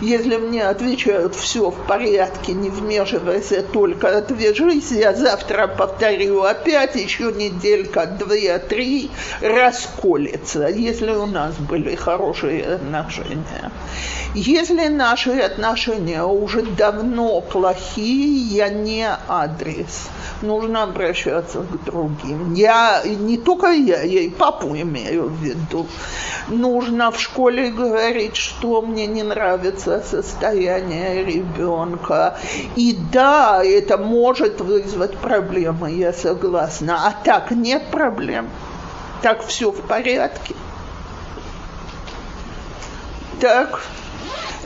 Если мне отвечают, все в порядке, не вмешивайся, только отвяжись, я завтра повторю опять, еще неделька, две, три, расколется, если у нас были хорошие отношения. Если наши отношения уже давно плохие, я не адрес. Нужно обращаться к другим. Я, не только я, я и папу имею в виду. Нужно в школе говорить, что мне не нравится состояние ребенка. И да, это может вызвать проблемы, я согласна. А так нет проблем. Так все в порядке. Так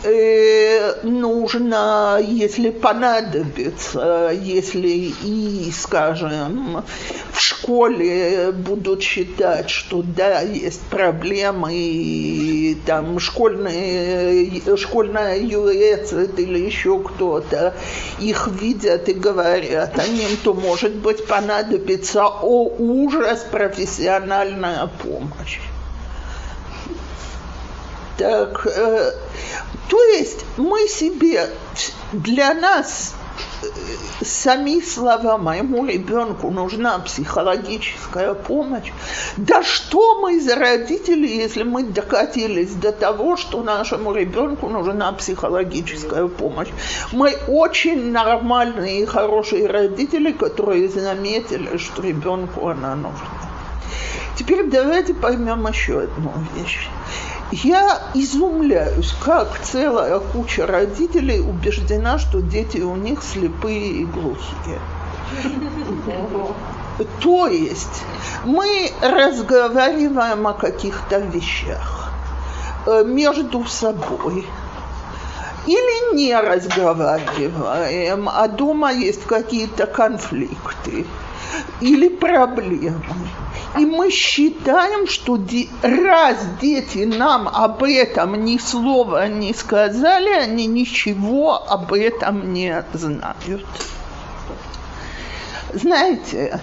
э, нужно, если понадобится, если и, скажем, в школе будут считать, что да, есть проблемы, и там школьные, школьная ЮЭЦ или еще кто-то их видят и говорят о ним, то, может быть, понадобится, о ужас, профессиональная помощь. Так, э, то есть мы себе, для нас э, сами слова моему ребенку нужна психологическая помощь. Да что мы за родители, если мы докатились до того, что нашему ребенку нужна психологическая помощь? Мы очень нормальные и хорошие родители, которые заметили, что ребенку она нужна. Теперь давайте поймем еще одну вещь. Я изумляюсь, как целая куча родителей убеждена, что дети у них слепые и глухие. То есть мы разговариваем о каких-то вещах э, между собой или не разговариваем, а дома есть какие-то конфликты или проблемы. И мы считаем, что раз дети нам об этом ни слова не сказали, они ничего об этом не знают. Знаете,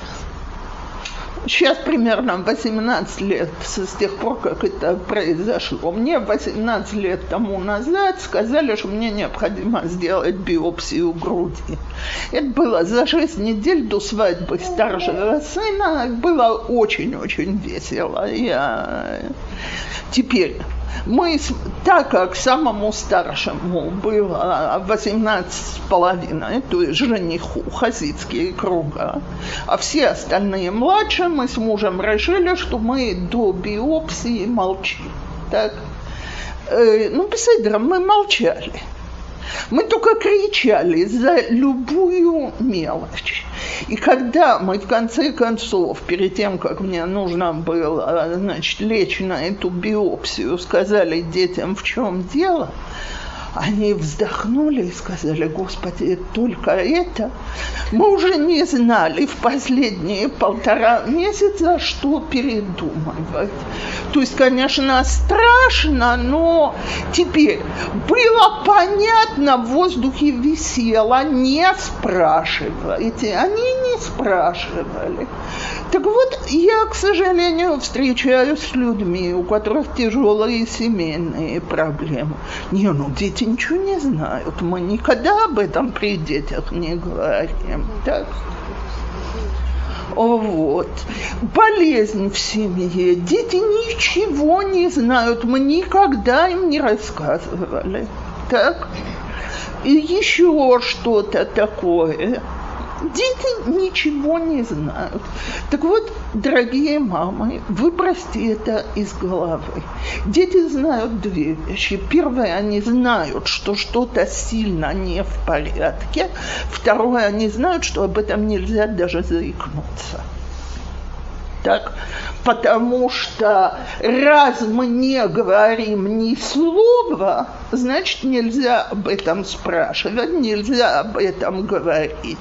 Сейчас примерно 18 лет с тех пор, как это произошло. Мне 18 лет тому назад сказали, что мне необходимо сделать биопсию груди. Это было за 6 недель до свадьбы старшего сына. Было очень-очень весело. Я... Теперь мы, так как самому старшему было 18 с половиной, то есть жениху, хасидские круга, а все остальные младшие, мы с мужем решили, что мы до биопсии молчим. Так? Э, ну, беседером мы молчали. Мы только кричали за любую мелочь. И когда мы в конце концов, перед тем, как мне нужно было, значит, лечь на эту биопсию, сказали детям, в чем дело, они вздохнули и сказали, Господи, только это. Мы уже не знали в последние полтора месяца, что передумывать. То есть, конечно, страшно, но теперь было понятно, в воздухе висело, не спрашивайте. Они не спрашивали. Так вот, я, к сожалению, встречаюсь с людьми, у которых тяжелые семейные проблемы. Не, ну дети ничего не знают. Мы никогда об этом при детях не говорим. Так? Вот. Болезнь в семье. Дети ничего не знают. Мы никогда им не рассказывали. Так? И еще что-то такое. Дети ничего не знают. Так вот, дорогие мамы, выбросьте это из головы. Дети знают две вещи. Первое, они знают, что что-то сильно не в порядке. Второе, они знают, что об этом нельзя даже заикнуться. Так? Потому что раз мы не говорим ни слова, значит нельзя об этом спрашивать, нельзя об этом говорить.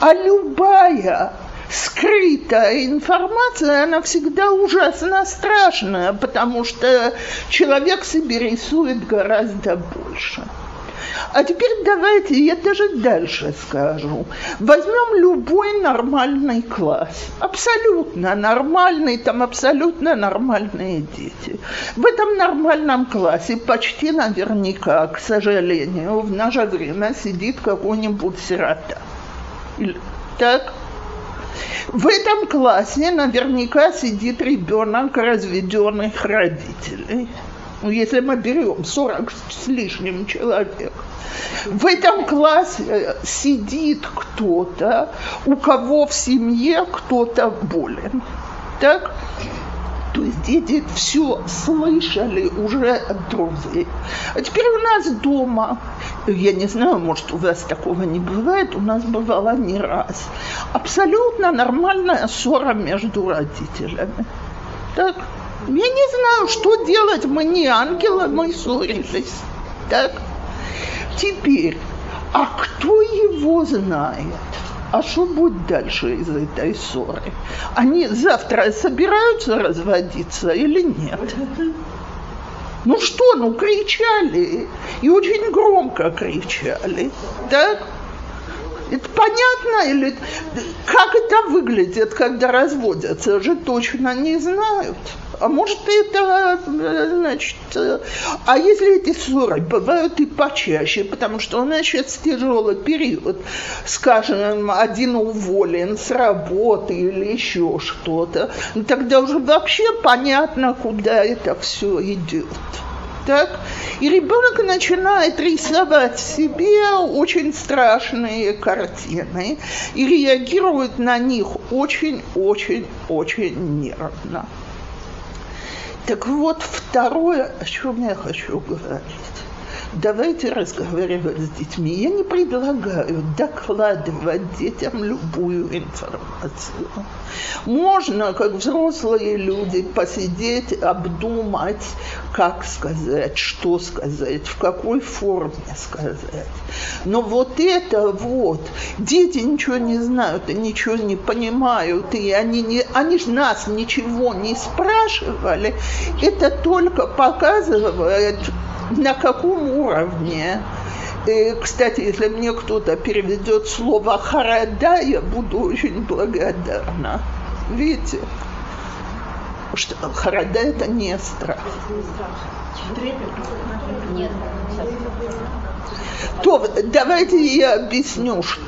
А любая скрытая информация, она всегда ужасно страшная, потому что человек себе рисует гораздо больше. А теперь давайте я даже дальше скажу. Возьмем любой нормальный класс. Абсолютно нормальный, там абсолютно нормальные дети. В этом нормальном классе почти наверняка, к сожалению, в наше время сидит какой-нибудь сирота. Так? В этом классе наверняка сидит ребенок разведенных родителей. Ну, если мы берем 40 с лишним человек. В этом классе сидит кто-то, у кого в семье кто-то болен. Так? То есть дети все слышали уже от друзей. А теперь у нас дома, я не знаю, может, у вас такого не бывает, у нас бывало не раз, абсолютно нормальная ссора между родителями. Так? Я не знаю, что делать, мы не ангелы, мы ссорились. Так? Теперь, а кто его знает? а что будет дальше из этой ссоры? Они завтра собираются разводиться или нет? Ну что, ну кричали, и очень громко кричали, так? Это понятно или как это выглядит, когда разводятся, же точно не знают. А может это, значит, а если эти ссоры бывают и почаще, потому что у нас сейчас тяжелый период, скажем, один уволен с работы или еще что-то, ну, тогда уже вообще понятно, куда это все идет так? И ребенок начинает рисовать себе очень страшные картины и реагирует на них очень-очень-очень нервно. Так вот, второе, о чем я хочу говорить давайте разговаривать с детьми. Я не предлагаю докладывать детям любую информацию. Можно, как взрослые люди, посидеть, обдумать, как сказать, что сказать, в какой форме сказать. Но вот это вот, дети ничего не знают и ничего не понимают, и они, не, они же нас ничего не спрашивали, это только показывает на каком уровне. И, кстати, если мне кто-то переведет слово «харада», я буду очень благодарна. Видите? Что харада – это не страх. Нет. То, давайте я объясню. Что,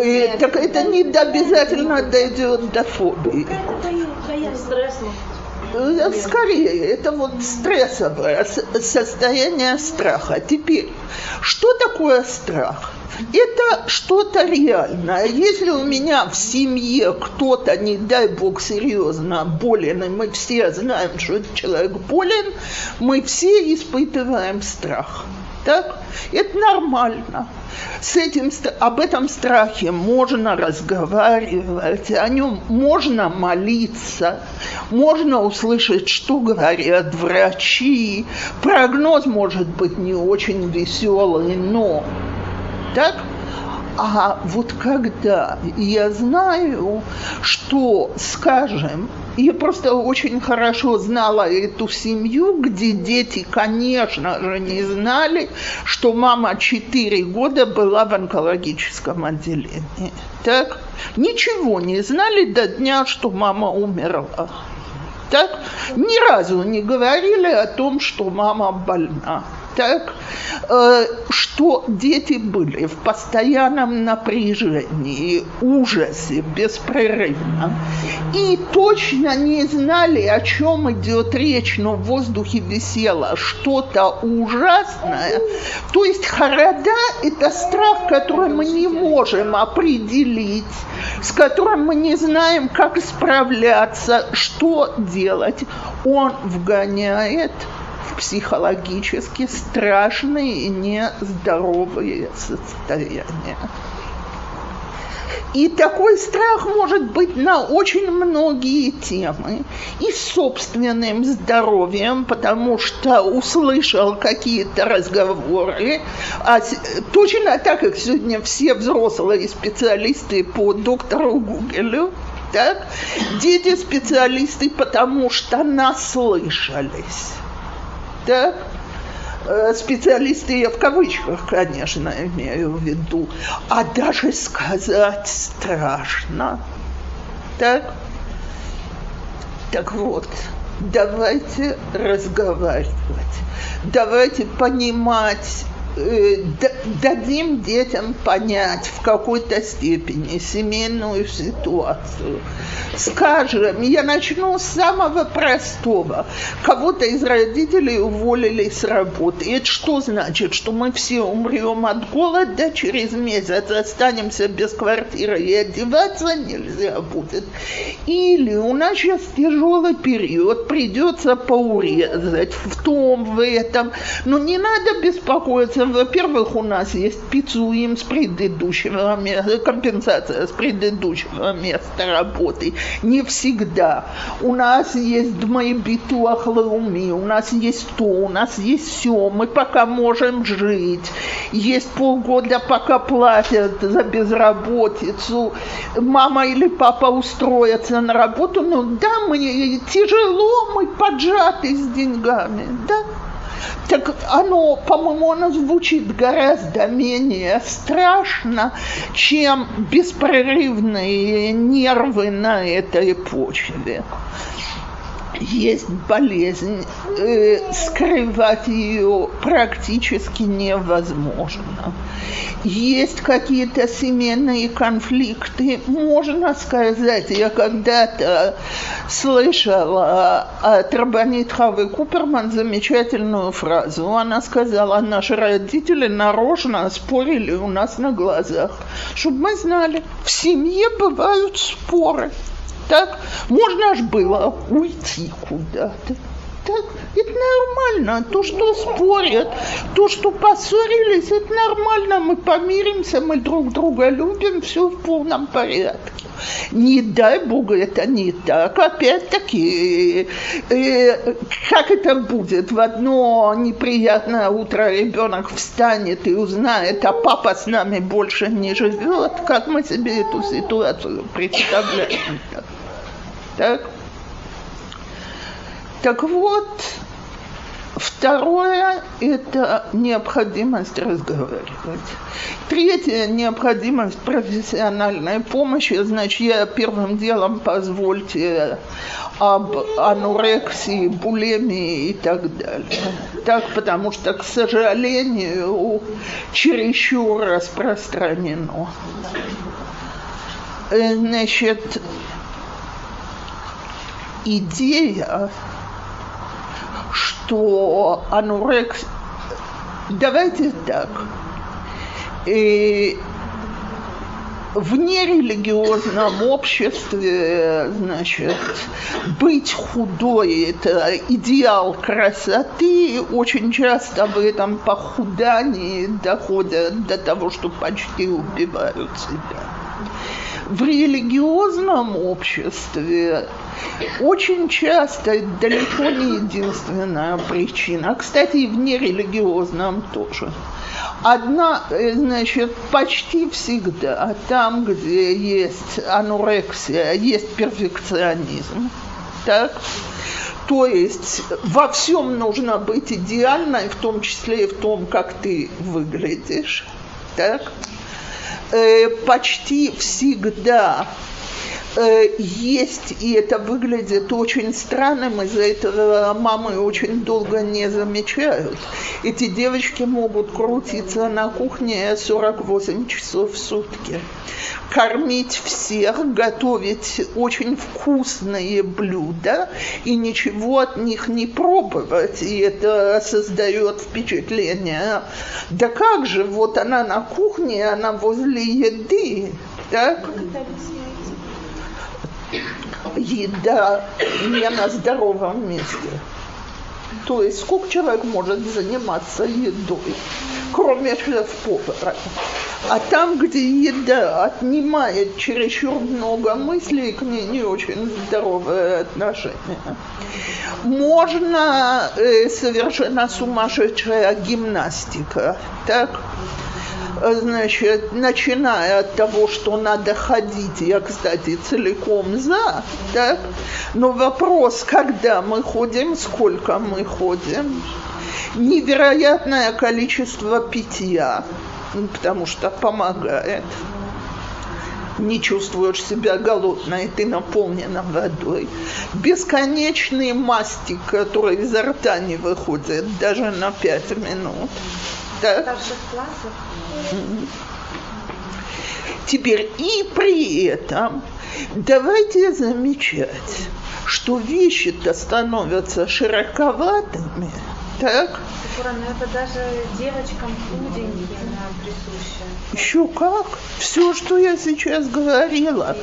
э, так это не обязательно дойдет до фобии. Э, скорее, это вот стрессовое состояние страха. Теперь, что такое страх? Это что-то реальное. Если у меня в семье кто-то, не дай бог, серьезно болен, и мы все знаем, что этот человек болен, мы все испытываем страх. Так? Это нормально. С этим, об этом страхе можно разговаривать, о нем можно молиться, можно услышать, что говорят врачи. Прогноз может быть не очень веселый, но так? А вот когда я знаю, что, скажем, я просто очень хорошо знала эту семью, где дети, конечно же, не знали, что мама 4 года была в онкологическом отделении. Так? Ничего не знали до дня, что мама умерла. Так? Ни разу не говорили о том, что мама больна так, э, что дети были в постоянном напряжении, ужасе, беспрерывно, и точно не знали, о чем идет речь, но в воздухе висело что-то ужасное. То есть харада – это страх, который мы не можем определить, с которым мы не знаем, как справляться, что делать. Он вгоняет психологически страшные и нездоровые состояния. И такой страх может быть на очень многие темы. И собственным здоровьем, потому что услышал какие-то разговоры. А точно так, как сегодня все взрослые специалисты по доктору Гугелю, так? Дети специалисты, потому что наслышались. Так? Э, специалисты я в кавычках, конечно, имею в виду, а даже сказать страшно. Так? Так вот, давайте разговаривать, давайте понимать дадим детям понять в какой-то степени семейную ситуацию. Скажем, я начну с самого простого. Кого-то из родителей уволили с работы. И это что значит? Что мы все умрем от голода, через месяц останемся без квартиры и одеваться нельзя будет. Или у нас сейчас тяжелый период, придется поурезать в том, в этом. Но не надо беспокоиться во-первых, у нас есть пиццуим с предыдущего места, компенсация с предыдущего места работы. Не всегда. У нас есть дмайбитуах лауми, у нас есть то, у нас есть все. Мы пока можем жить. Есть полгода, пока платят за безработицу. Мама или папа устроятся на работу. Ну да, мы тяжело, мы поджаты с деньгами. Да. Так оно, по-моему, оно звучит гораздо менее страшно, чем беспрерывные нервы на этой почве есть болезнь, э, скрывать ее практически невозможно. Есть какие-то семейные конфликты, можно сказать, я когда-то слышала от Рабанит Хавы Куперман замечательную фразу. Она сказала, наши родители нарочно спорили у нас на глазах, чтобы мы знали, в семье бывают споры так можно аж было уйти куда-то. Так, это нормально. То, что спорят, то, что поссорились, это нормально. Мы помиримся, мы друг друга любим, все в полном порядке. Не дай Бог, это не так. Опять-таки, э, как это будет? В одно неприятное утро ребенок встанет и узнает, а папа с нами больше не живет. Как мы себе эту ситуацию представляем? Так? Так вот, Второе – это необходимость разговаривать. Третье – необходимость профессиональной помощи. Значит, я первым делом позвольте об анорексии, булемии и так далее. Так, потому что, к сожалению, чересчур распространено. Значит, идея, что анорекс... Давайте так. И в нерелигиозном обществе, значит, быть худой – это идеал красоты. Очень часто в этом похудании доходят до того, что почти убивают себя. В религиозном обществе очень часто далеко не единственная причина. Кстати, и в нерелигиозном тоже. Одна, э, значит, почти всегда там, где есть анорексия, есть перфекционизм. Так? То есть во всем нужно быть идеальной, в том числе и в том, как ты выглядишь. Так? Э, почти всегда есть, и это выглядит очень странным, из-за этого мамы очень долго не замечают. Эти девочки могут крутиться на кухне 48 часов в сутки, кормить всех, готовить очень вкусные блюда и ничего от них не пробовать. И это создает впечатление. Да как же, вот она на кухне, она возле еды. Так? Еда не на здоровом месте. То есть сколько человек может заниматься едой, кроме шеф-повара. А там, где еда отнимает чересчур много мыслей, к ней не очень здоровое отношение. Можно э, совершенно сумасшедшая гимнастика, так? Значит, начиная от того, что надо ходить, я, кстати, целиком за, так? но вопрос, когда мы ходим, сколько мы ходим, невероятное количество питья, потому что помогает. Не чувствуешь себя голодной, ты наполнена водой. Бесконечный мастик, который изо рта не выходит даже на пять минут. Так? Старших классов Теперь и при этом давайте замечать, что вещи-то становятся широковатыми, так? Кура, но это даже девочкам худеньким присуще. Еще как? Все, что я сейчас говорила.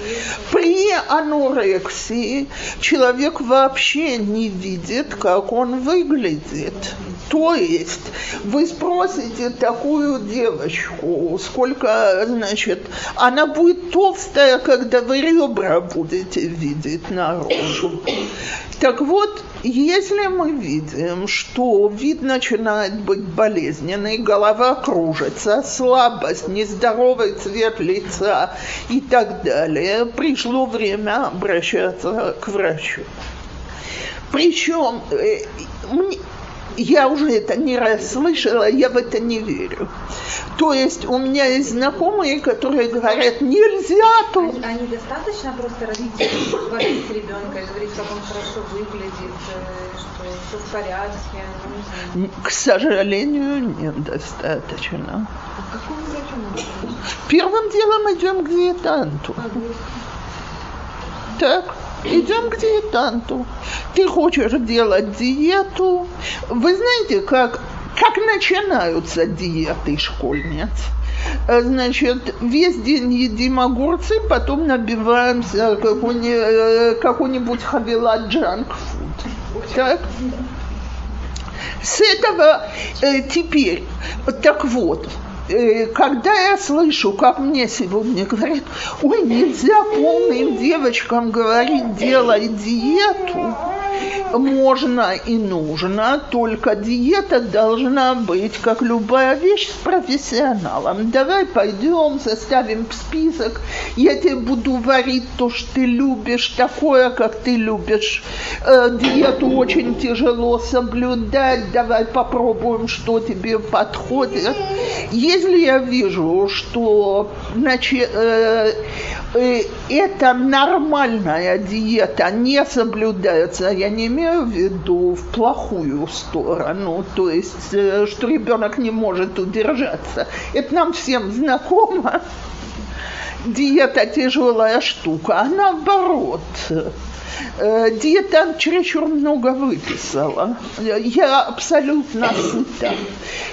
При анорексии человек вообще не видит, как он выглядит. То есть вы спросите такую девочку, сколько, значит, она будет толстая, когда вы ребра будете видеть наружу. Так вот, если мы видим, что вид начинает быть болезненный, голова кружится, слабость, нездоровый цвет лица и так далее, пришло время обращаться к врачу. Причем э, я уже это не раз слышала, я в это не верю. То есть у меня есть знакомые, которые говорят, нельзя то. А, а недостаточно просто родителям хвалить ребенка и говорить, как он хорошо выглядит, э, что все в порядке. Ну, К сожалению, недостаточно. А какому врачу Первым делом идем к диетанту. А, Так. Идем к диетанту. Ты хочешь делать диету. Вы знаете, как, как начинаются диеты школьниц? Э, значит, весь день едим огурцы, потом набиваемся э, какой-нибудь хавила джанк-фуд. Так? С этого э, теперь, так вот, Э, когда я слышу, как мне сегодня говорят, ой, нельзя полным девочкам говорить, делай диету, можно и нужно, только диета должна быть, как любая вещь, с профессионалом. Давай пойдем, составим список, я тебе буду варить то, что ты любишь, такое, как ты любишь. Э, диету очень тяжело соблюдать, давай попробуем, что тебе подходит. Если я вижу, что значит, э, э, это нормальная диета не соблюдается, я не имею в виду в плохую сторону, то есть, э, что ребенок не может удержаться. Это нам всем знакомо. Диета тяжелая штука, а наоборот. Э, диетант чересчур много выписала. Я абсолютно сыта.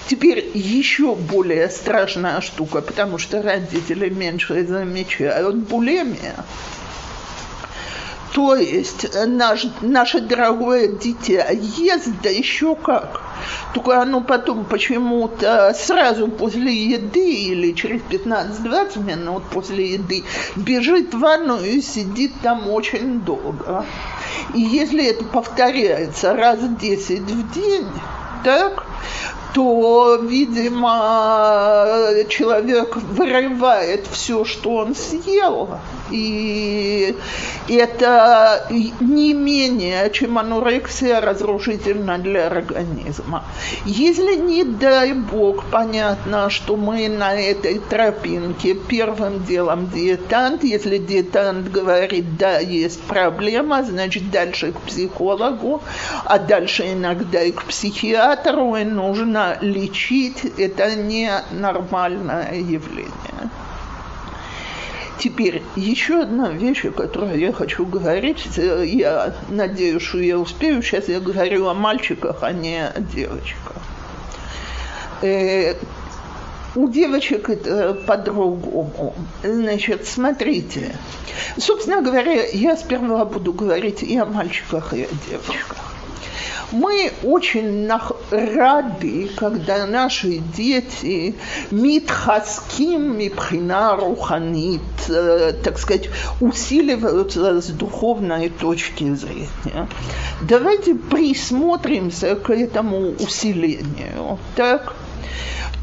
Теперь еще более страшная штука, потому что родители меньше замечают булемия. То есть наш, наше дорогое дитя ест, да еще как. Только оно потом почему-то сразу после еды или через 15-20 минут после еды бежит в ванну и сидит там очень долго. И если это повторяется раз 10 в день, так, то, видимо, человек вырывает все, что он съел, и это не менее, чем анорексия разрушительна для организма. Если, не дай бог, понятно, что мы на этой тропинке первым делом диетант, если диетант говорит, да, есть проблема, значит, дальше к психологу, а дальше иногда и к психиатру, и нужно лечить, это не нормальное явление. Теперь еще одна вещь, о которой я хочу говорить. Я надеюсь, что я успею. Сейчас я говорю о мальчиках, а не о девочках. Э, у девочек это по-другому. Значит, смотрите. Собственно говоря, я сперва буду говорить и о мальчиках, и о девочках. Мы очень рады, когда наши дети митхаским мипхина руханит, э, так сказать, усиливаются с духовной точки зрения. Давайте присмотримся к этому усилению. Так?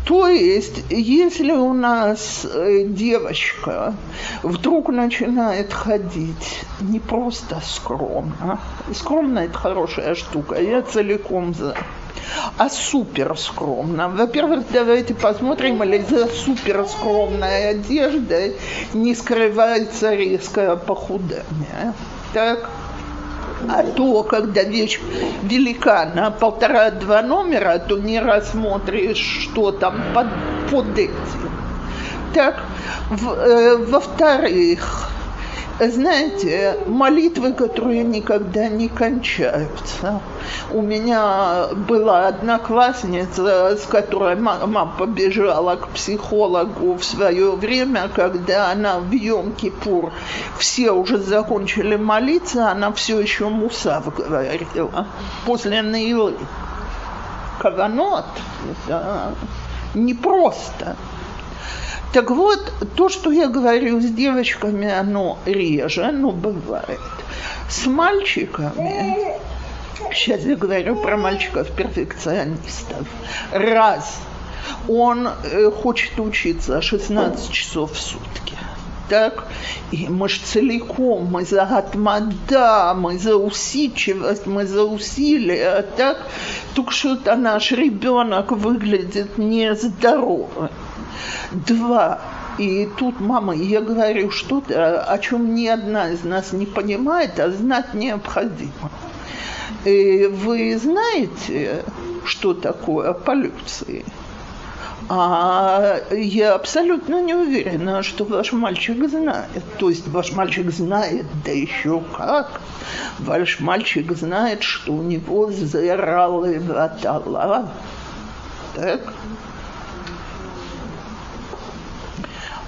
То есть, если у нас э, девочка вдруг начинает ходить не просто скромно, скромно это хорошая штука, я целиком за, а супер скромно. Во-первых, давайте посмотрим, или за супер скромной одеждой не скрывается резкое похудание. Так? А то, когда вещь велика на полтора-два номера, то не рассмотришь, что там под, под этим. Так, э, во-вторых, знаете, молитвы, которые никогда не кончаются. У меня была одноклассница, с которой мама побежала к психологу в свое время, когда она в Йом-Кипур все уже закончили молиться, она все еще мусав говорила после Наилы. Каванот, это непросто. Так вот, то, что я говорю с девочками, оно реже, но бывает. С мальчиками, сейчас я говорю про мальчиков-перфекционистов, раз он э, хочет учиться 16 часов в сутки, так? И мы же целиком, мы за атмада, мы за усидчивость, мы за усилия, так? Только что-то наш ребенок выглядит нездоровым. Два. И тут, мама, я говорю что-то, о чем ни одна из нас не понимает, а знать необходимо. И вы знаете, что такое полюции? А я абсолютно не уверена, что ваш мальчик знает. То есть ваш мальчик знает, да еще как. Ваш мальчик знает, что у него зералы ватала. Так?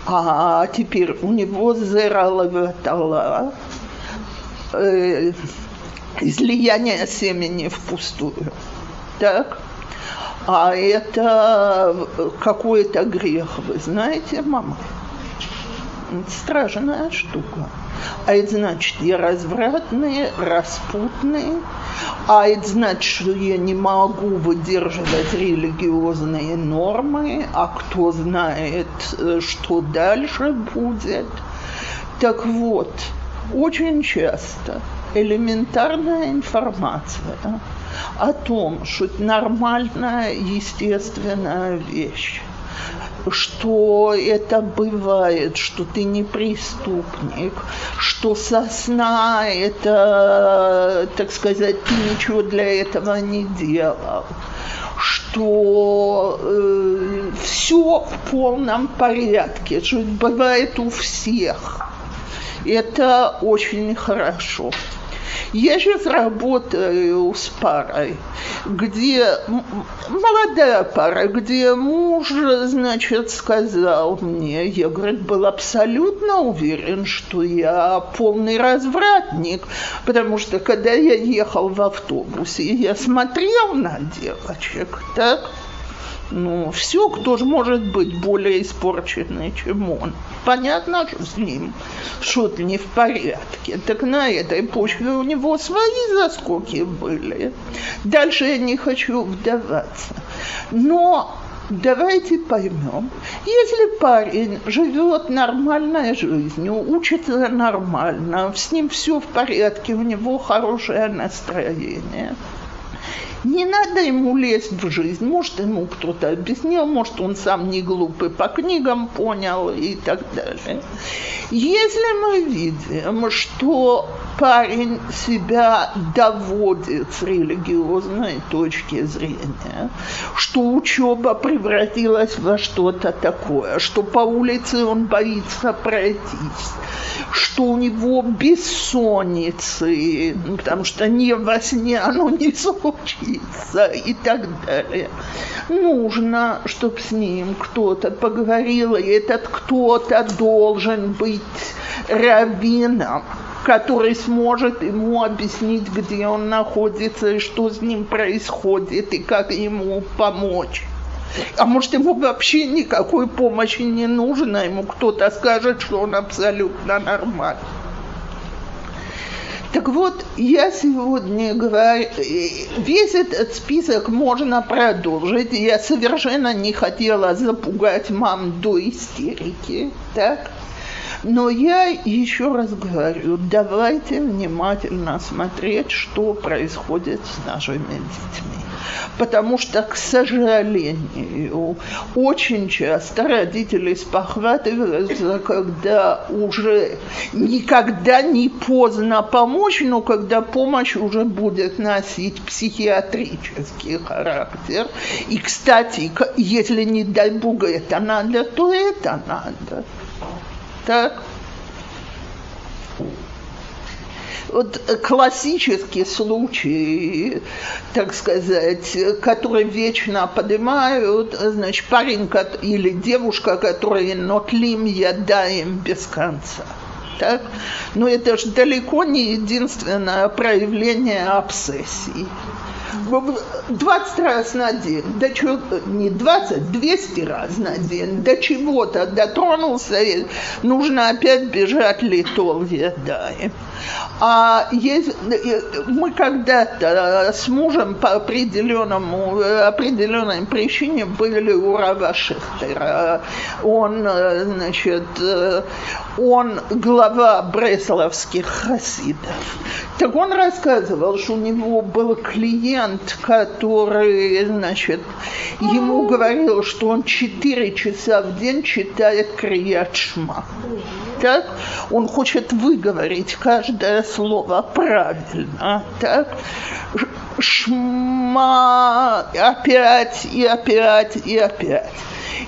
А теперь у него зералаватала э, излияние семени впустую. Так? А это какой-то грех, вы знаете, мама? страшная штука. А это значит, я развратный, распутный, а это значит, что я не могу выдерживать религиозные нормы, а кто знает, э, что дальше будет. Так вот, очень часто элементарная информация о том, что это нормальная, естественная вещь, что это бывает, что ты не преступник, что сосна это, так сказать, ты ничего для этого не делал, что э, все в полном порядке, что бывает у всех. Это очень хорошо. Я сейчас работаю с парой, где молодая пара, где муж, значит, сказал мне, я, говорит, был абсолютно уверен, что я полный развратник, потому что когда я ехал в автобусе, я смотрел на девочек, так, ну, все, кто же может быть более испорченный, чем он. Понятно, что с ним что-то не в порядке. Так на этой почве у него свои заскоки были. Дальше я не хочу вдаваться. Но давайте поймем, если парень живет нормальной жизнью, учится нормально, с ним все в порядке, у него хорошее настроение – не надо ему лезть в жизнь. Может, ему кто-то объяснил, может, он сам не глупый, по книгам понял и так далее. Если мы видим, что парень себя доводит с религиозной точки зрения, что учеба превратилась во что-то такое, что по улице он боится пройтись, что у него бессонницы, потому что не во сне оно не случится и так далее. Нужно, чтобы с ним кто-то поговорил, и этот кто-то должен быть раввином который сможет ему объяснить, где он находится и что с ним происходит и как ему помочь. А может, ему вообще никакой помощи не нужно, ему кто-то скажет, что он абсолютно нормальный. Так вот, я сегодня говорю, весь этот список можно продолжить. Я совершенно не хотела запугать мам до истерики, так? Но я еще раз говорю, давайте внимательно смотреть, что происходит с нашими детьми потому что, к сожалению, очень часто родители спохватываются, когда уже никогда не поздно помочь, но когда помощь уже будет носить психиатрический характер. И, кстати, если не дай бог это надо, то это надо. Так? вот классический случай, так сказать, который вечно поднимают, значит, парень или девушка, которые нотлим ядаем без конца. Так? Но это же далеко не единственное проявление обсессии. 20 раз на день, до чего, не 20, 200 раз на день, до чего-то дотронулся, нужно опять бежать литол едаем. А есть, мы когда-то с мужем по определенному, определенной причине были у Рава Шехтера. Он, значит, он глава бресловских хасидов. Так он рассказывал, что у него был клиент, который, значит, ему говорил, что он 4 часа в день читает Крият Шма так? Он хочет выговорить каждое слово правильно, так? Шма опять и опять и опять.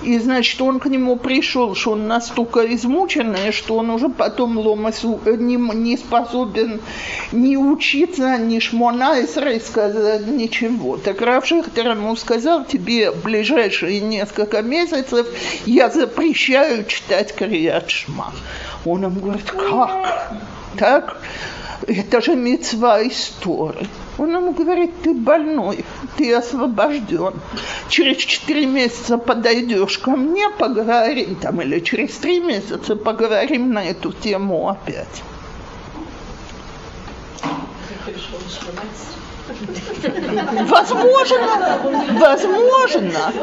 И, значит, он к нему пришел, что он настолько измученный, что он уже потом ломасу не, не способен ни учиться, ни шмона и сказать ничего. Так Рав Шехтер ему сказал, тебе ближайшие несколько месяцев я запрещаю читать Крият Шма. Он ему говорит, как? Так? Это же мецва истории. Он ему говорит, ты больной, ты освобожден. Через четыре месяца подойдешь ко мне, поговорим там, или через три месяца поговорим на эту тему опять. Возможно, возможно.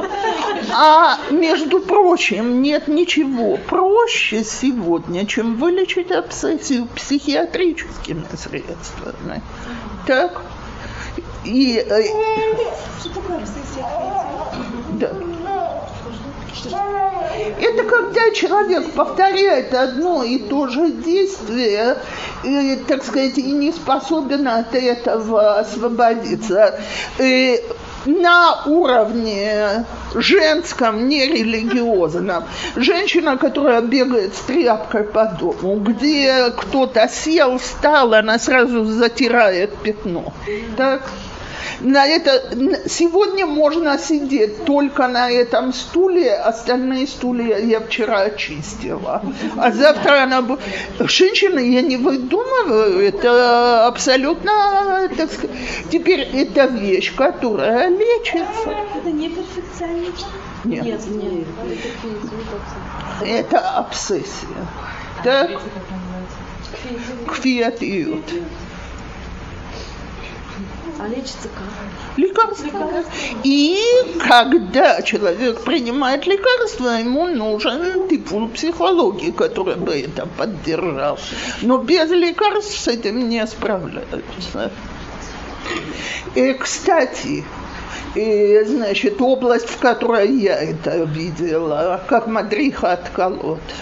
А между прочим, нет ничего проще сегодня, чем вылечить обсессию психиатрическими средствами. Так? И, э, Что такое обсессия? Да. Это когда человек повторяет одно и то же действие, и, так сказать, и не способен от этого освободиться. И на уровне женском, нерелигиозном. Женщина, которая бегает с тряпкой по дому, где кто-то сел, встал, она сразу затирает пятно. Так? На это, сегодня можно сидеть только на этом стуле, остальные стулья я вчера очистила. А завтра она будет... Женщина, я не выдумываю, это абсолютно, так сказать, теперь это вещь, которая лечится. Это не перфекционизм? Нет. Нет, нет. Это обсессия. Так? Кфиатиют. А лечится как? Лекарство. И когда человек принимает лекарство, ему нужен типун психологии, который бы это поддержал. Но без лекарств с этим не справляются. И, кстати, и, значит, область, в которой я это видела, как мадриха от колод –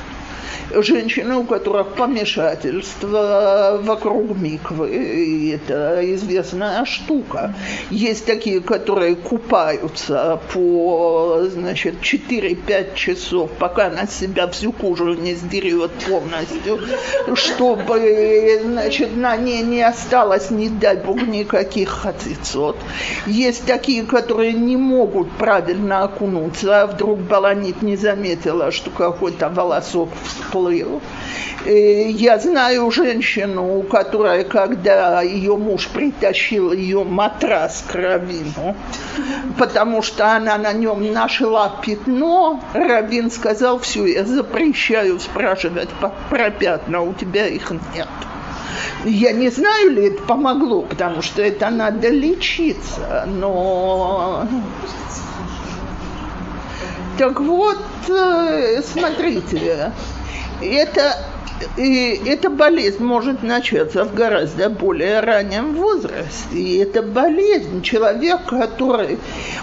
женщины, у которых помешательство вокруг миквы. И это известная штука. Есть такие, которые купаются по, значит, 4-5 часов, пока на себя всю кожу не сдерет полностью, чтобы, значит, на ней не осталось, не дай бог, никаких хацицот. Есть такие, которые не могут правильно окунуться, а вдруг баланит не заметила, что какой-то волосок всплыл. Э, Я знаю женщину, которая, когда ее муж притащил ее матрас к Равину, потому что она на нем нашла пятно, Равин сказал, все, я запрещаю спрашивать про пятна, у тебя их нет. Я не знаю, ли это помогло, потому что это надо лечиться, но... Так вот, э, смотрите, это, и эта болезнь может начаться в гораздо более раннем возрасте. И это болезнь человек, который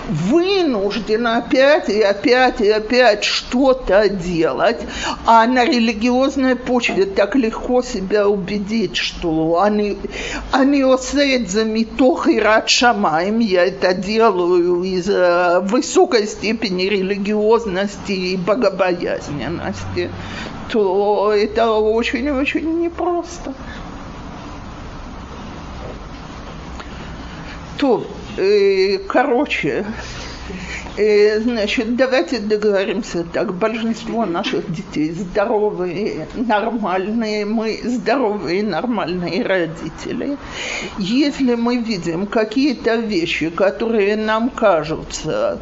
вынужден опять и опять и опять что-то делать, а на религиозной почве так легко себя убедить, что они, они осеют за митох и рад шамаем, я это делаю из э, высокой степени религиозности и богобоязненности, то это очень-очень непросто. То, э, короче, э, значит, давайте договоримся так. Большинство наших детей здоровые, нормальные. Мы здоровые, нормальные родители. Если мы видим какие-то вещи, которые нам кажутся,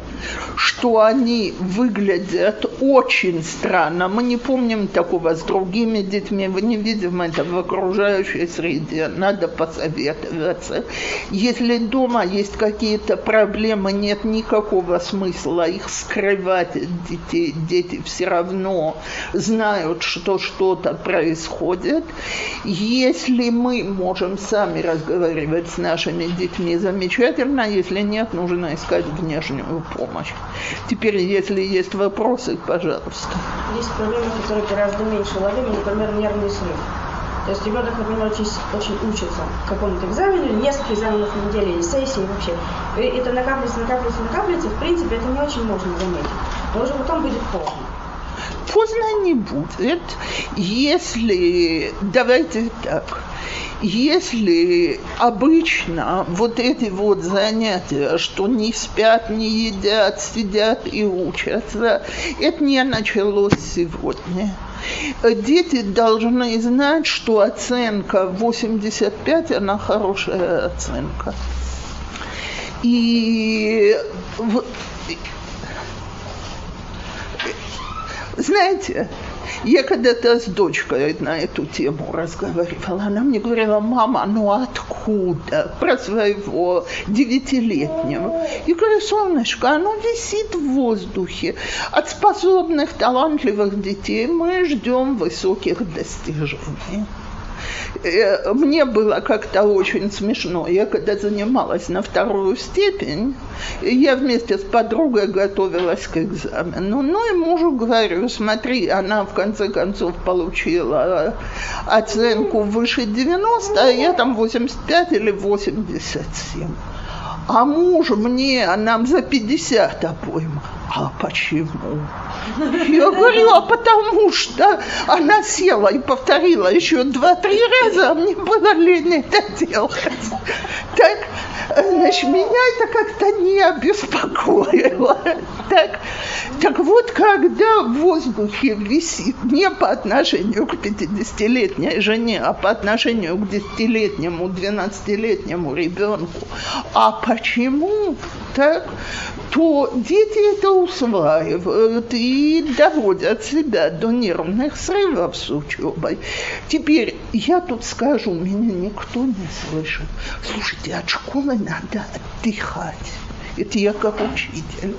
что они выглядят очень странно, мы не помним такого с другими детьми, мы не видим это в окружающей среде, надо посоветоваться. Если дома есть какие-то проблемы, нет никакого смысла их скрывать детей. Дети все равно знают, что что-то происходит. Если мы можем сами разговаривать с нашими детьми, замечательно. Если нет, нужно искать внешнюю помощь. Теперь, если есть вопросы, пожалуйста. Есть проблемы, которые гораздо меньше уловимы, например, нервный срыв. То есть ребенок, например, очень, очень учится какому-то экзамену, несколько экзаменов в неделю или сессии вообще. И это накапливается, накапливается, накапливается. В принципе, это не очень можно заметить. Но уже потом будет поздно. Поздно не будет, если, давайте так, если обычно вот эти вот занятия, что не спят, не едят, сидят и учатся, это не началось сегодня. Дети должны знать, что оценка 85, она хорошая оценка. И знаете, я когда-то с дочкой на эту тему разговаривала. Она мне говорила, мама, ну откуда? Про своего девятилетнего. Я говорю, солнышко, оно висит в воздухе. От способных, талантливых детей мы ждем высоких достижений. Э, Мне было как-то очень смешно. Я когда занималась на вторую степень, я вместе с подругой готовилась к экзамену. Ну и мужу говорю, смотри, она в конце концов получила оценку выше 90, а я там 85 или 87. А муж мне, а нам за 50 обоим. А почему? Я говорю, а потому что она села и повторила еще два-три раза, а мне было лень это делать. Так, значит, меня это как-то не обеспокоило. Так, так вот, когда в воздухе висит не по отношению к 50-летней жене, а по отношению к 10-летнему, 12-летнему ребенку, а почему так, то дети это усваивают и доводят себя до нервных срывов с учебой. Теперь я тут скажу, меня никто не слышит. Слушайте, от школы надо отдыхать. Это я как учитель.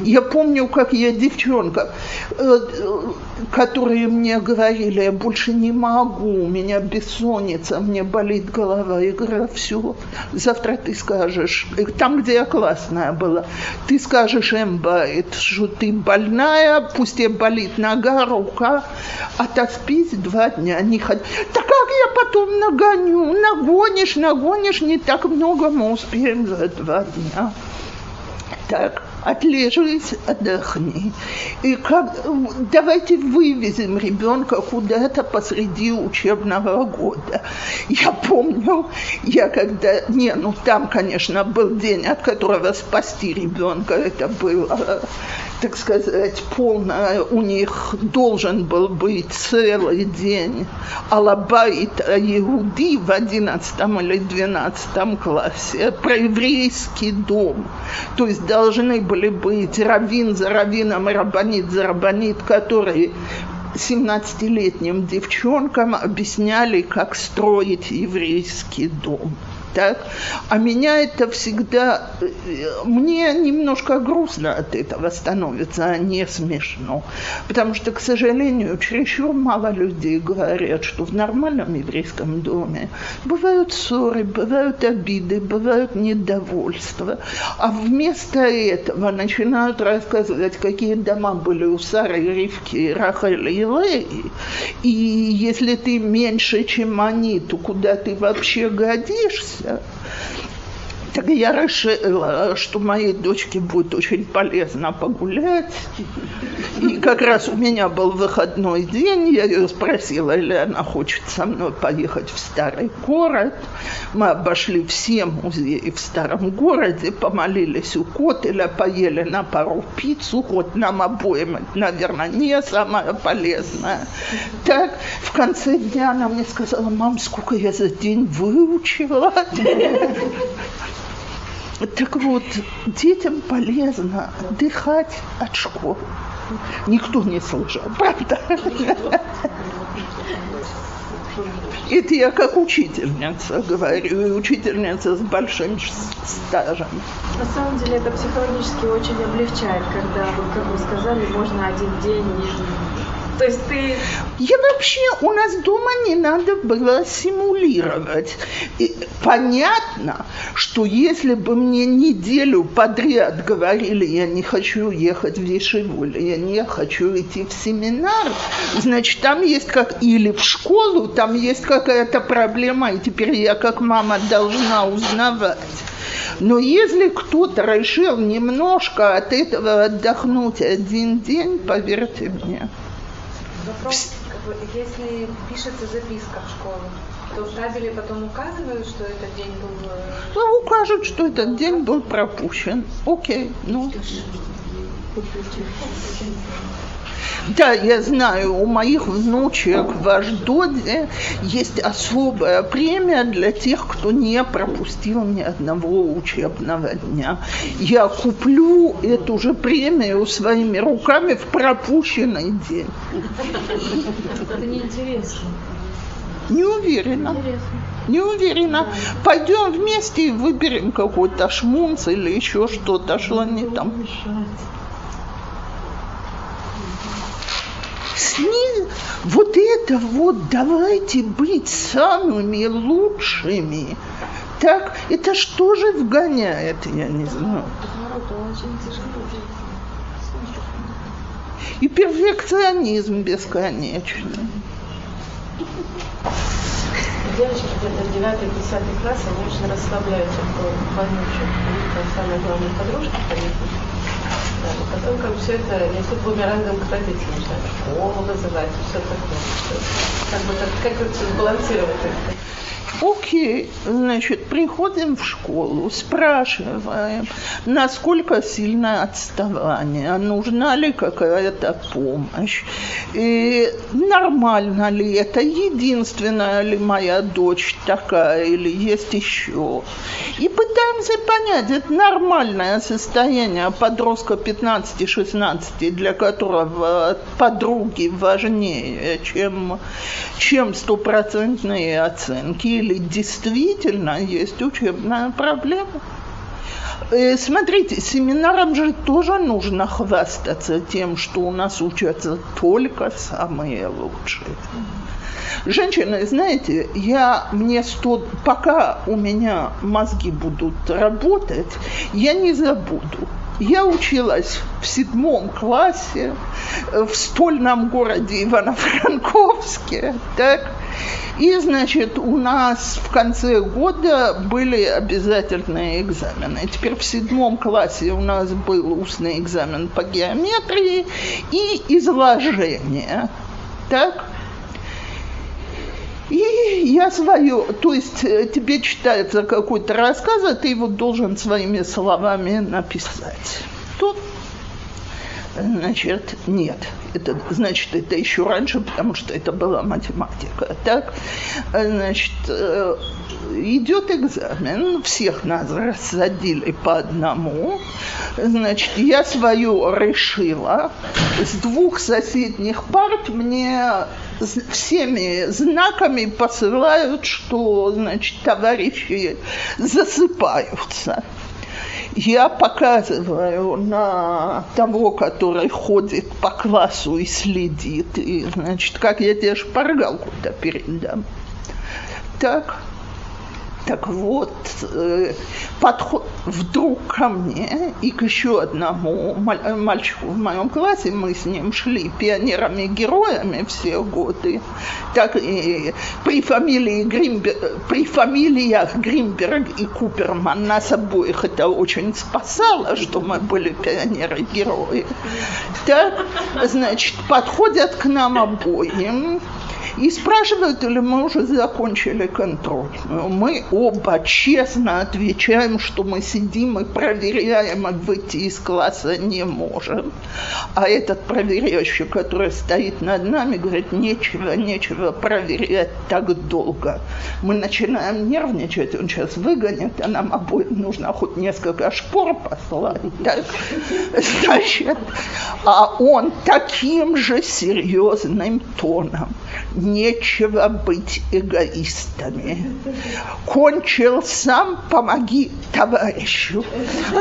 Я помню, как я девчонка, э, э, которые мне говорили, я больше не могу, у меня бессонница, мне болит голова. Я говорю, все, завтра ты скажешь, там, где я классная была, ты скажешь Эмбайт, что ты больная, пусть тебе болит нога, рука, отоспись два дня, не ходи. Так как я потом нагоню? Нагонишь, нагонишь, не так много мы успеем за два дня. Так, отлежись, отдохни. И как, давайте вывезем ребенка куда-то посреди учебного года. Я помню, я когда, не, ну там, конечно, был день, от которого спасти ребенка, это было так сказать, полная, у них должен был быть целый день Алабайт Иуди в 11 или 12 классе про еврейский дом. То есть должны были быть раввин за раввином и рабанит за рабанит, которые 17-летним девчонкам объясняли, как строить еврейский дом так? А меня это всегда, э, мне немножко грустно от этого становится, а не смешно. Потому что, к сожалению, чересчур мало людей говорят, что в нормальном еврейском доме бывают ссоры, бывают обиды, бывают недовольства. А вместо этого начинают рассказывать, какие дома были у Сары, Ривки, Рахали и Леи. И если ты меньше, чем они, то куда ты вообще годишься? した Так я решила, что моей дочке будет очень полезно погулять. И как раз у меня был выходной день, я ее спросила, или она хочет со мной поехать в старый город. Мы обошли все музеи в старом городе, помолились у Котеля, поели на пару пиццу, хоть нам обоим, наверное, не самое полезное. Так, в конце дня она мне сказала, мам, сколько я за день выучила. Так вот, детям полезно отдыхать от школы. Никто не слышал, правда? Это я как учительница говорю, и учительница с большим стажем. На самом деле это психологически очень облегчает, когда вы, как вы сказали, можно один день то есть ты... Я вообще, у нас дома не надо было симулировать. И понятно, что если бы мне неделю подряд говорили, я не хочу ехать в Ешиву, я не хочу идти в семинар, значит, там есть как... Или в школу, там есть какая-то проблема, и теперь я как мама должна узнавать. Но если кто-то решил немножко от этого отдохнуть один день, поверьте мне, Вопрос, если пишется записка в школу, то в табеле потом указывают, что этот день был... Э, ну, укажут, что этот день был пропущен. Окей, ну. Да, я знаю, у моих внучек в Аждоде есть особая премия для тех, кто не пропустил ни одного учебного дня. Я куплю эту же премию своими руками в пропущенный день. Это неинтересно. Не уверена. Интересно. Не уверена. Пойдем вместе и выберем какой-то шмунц или еще что-то, что они там. Сни... Вот это вот давайте быть самыми лучшими. Так, это что же вгоняет, я не знаю. И перфекционизм бесконечный. Девочки где-то 9-10 класс, они очень расслабляются в вонючем. Там самые главные подружки, конечно. И потом как все это несут бумерангом к родителям, начинают школу вызывать, все такое. Как бы как, как это сбалансировать? Окей, значит, приходим в школу, спрашиваем, насколько сильное отставание, нужна ли какая-то помощь, и нормально ли это, единственная ли моя дочь такая или есть еще. И пытаемся понять, это нормальное состояние подростка 15-16, для которого подруги важнее, чем, чем стопроцентные оценки или действительно есть учебная проблема. Э, смотрите, семинарам же тоже нужно хвастаться тем, что у нас учатся только самые лучшие. Женщины, знаете, я мне сто, пока у меня мозги будут работать, я не забуду. Я училась в седьмом классе в стольном городе Ивано-Франковске, так, И, значит, у нас в конце года были обязательные экзамены. Теперь в седьмом классе у нас был устный экзамен по геометрии и изложение. Так? И я свое, то есть э, тебе читается какой-то рассказ, а ты его должен своими словами написать. Тут Значит, нет. Это, значит, это еще раньше, потому что это была математика. Так, значит, э, идет экзамен, всех нас рассадили по одному. Значит, я свое решила. С двух соседних парт мне всеми знаками посылают, что, значит, товарищи засыпаются я показываю на того, который ходит по классу и следит, и, значит, как я тебе шпаргалку-то передам. Так, так вот, э, подход вдруг ко мне и к еще одному мальчику в моем классе, мы с ним шли пионерами-героями все годы, так и при фамилии Гримбер, при фамилиях Гримберг и Куперман нас обоих это очень спасало, что мы были пионеры-герои. Так, значит, подходят к нам обоим, и спрашивают, или мы уже закончили контроль. Мы оба честно отвечаем, что мы сидим и проверяем, а выйти из класса не можем. А этот проверяющий, который стоит над нами, говорит, нечего, нечего проверять так долго. Мы начинаем нервничать, он сейчас выгонит, а нам обоим нужно хоть несколько шпор послать. Так? Значит, а он таким же серьезным тоном нечего быть эгоистами. Кончил сам, помоги товарищу.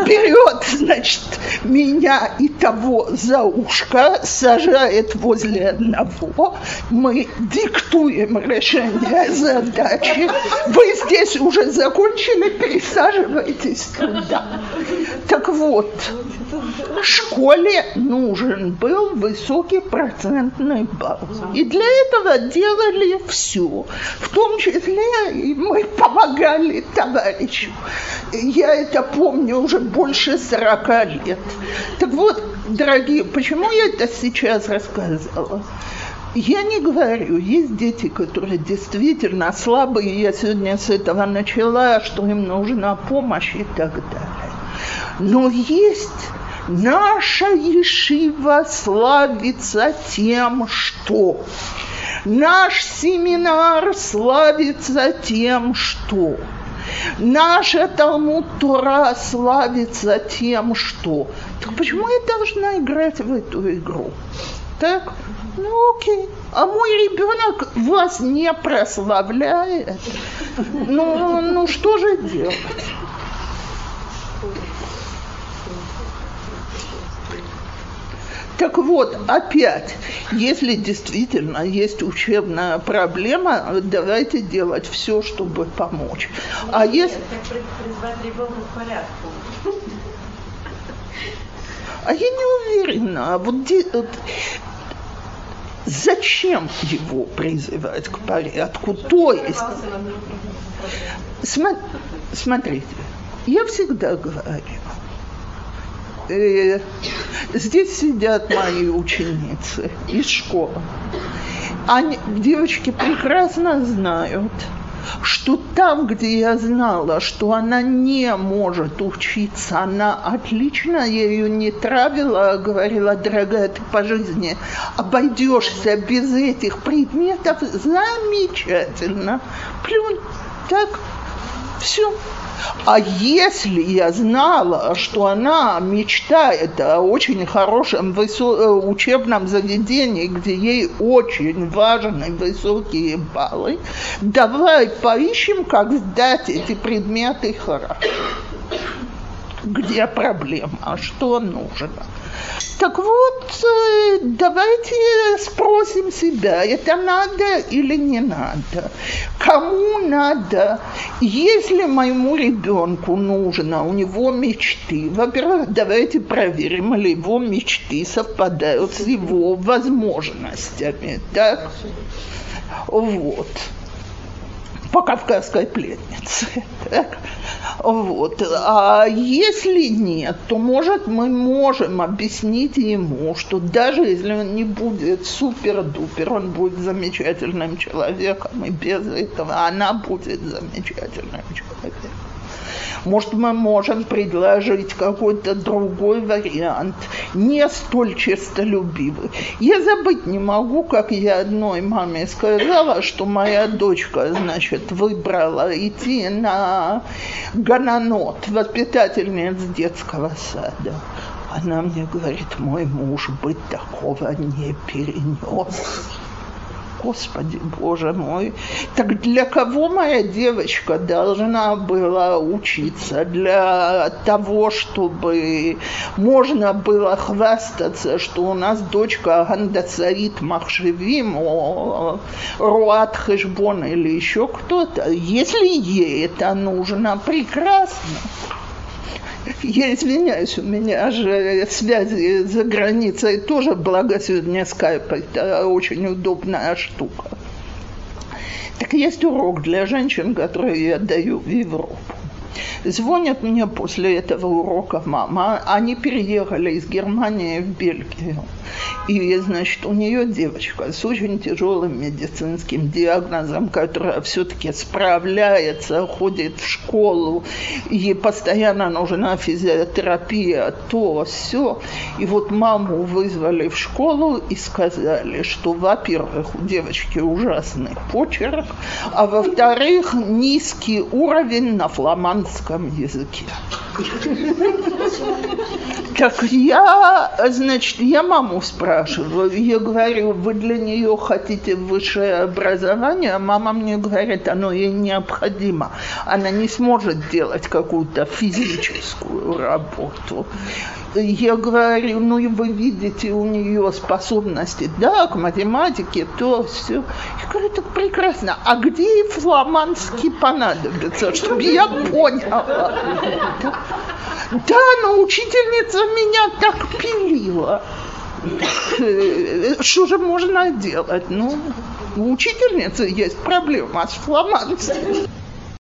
Берет, значит, меня и того за ушко, сажает возле одного. Мы диктуем решение задачи. Вы здесь уже закончили, пересаживайтесь туда. Так вот, школе нужен был высокий процентный балл. И для этого делали все. В том числе и мы помогали товарищу. Я это помню уже больше 40 лет. Так вот, дорогие, почему я это сейчас рассказала? Я не говорю, есть дети, которые действительно слабые, я сегодня с этого начала, что им нужна помощь и так далее. Но есть Наша Ешива славится тем, что наш семинар славится тем, что наша Талмуд Тора славится тем, что. Так почему я должна играть в эту игру? Так? Ну окей. А мой ребенок вас не прославляет. Ну, ну что же делать? Так вот, опять, если действительно есть учебная проблема, давайте делать все, чтобы помочь. А если... А я не уверена. А вот, вот зачем его призывать к порядку? То есть, смотрите, я всегда говорю, здесь сидят мои ученицы из школы. Они, девочки прекрасно знают, что там, где я знала, что она не может учиться, она отлично, я ее не травила, а говорила, дорогая, ты по жизни обойдешься без этих предметов, замечательно. Плюнь, так, все. А если я знала, что она мечтает о очень хорошем высо- э, учебном заведении, где ей очень важны высокие баллы, давай поищем, как сдать эти предметы хорошо. Где проблема? Что нужно? Так вот, э, давайте спросим себя, это надо или не надо? Кому надо? Если моему ребенку нужно, у него мечты, во-первых, давайте проверим, или его мечты совпадают с его возможностями, так? Вот по кавказской пленнице. *laughs* Вот. А если нет, то может мы можем объяснить ему, что даже если он не будет супер-дупер, он будет замечательным человеком, и без этого она будет замечательным человеком. Может, мы можем предложить какой-то другой вариант, не столь честолюбивый. Я забыть не могу, как я одной маме сказала, что моя дочка, значит, выбрала идти на гананот, воспитательниц детского сада. Она мне говорит, мой муж бы такого не перенес. Господи, Боже мой, так для кого моя девочка должна была учиться? Для того, чтобы можно было хвастаться, что у нас дочка Гандасарит Махшевим, Руат Хэшбон или еще кто-то. Если ей это нужно, прекрасно. Я извиняюсь, у меня же связи за границей тоже, благо сегодня скайп, это очень удобная штука. Так есть урок для женщин, который я даю в Европу. Звонят мне после этого урока мама. Они переехали из Германии в Бельгию. И, значит, у нее девочка с очень тяжелым медицинским диагнозом, которая все-таки справляется, ходит в школу, ей постоянно нужна физиотерапия, то, все. И вот маму вызвали в школу и сказали, что, во-первых, у девочки ужасный почерк, а во-вторых, низкий уровень на фламандском языке. Так я, значит, я маму спрашиваю, я говорю, вы для нее хотите высшее образование, а мама мне говорит, оно ей необходимо. Она не сможет делать какую-то физическую работу. Я говорю, ну и вы видите у нее способности, да, к математике, то все. Я говорю, это прекрасно. А где фламандский понадобится, чтобы я поняла? Да, но учительница меня так пилила. Что же можно делать? Ну, у учительницы есть проблема с фламандцем.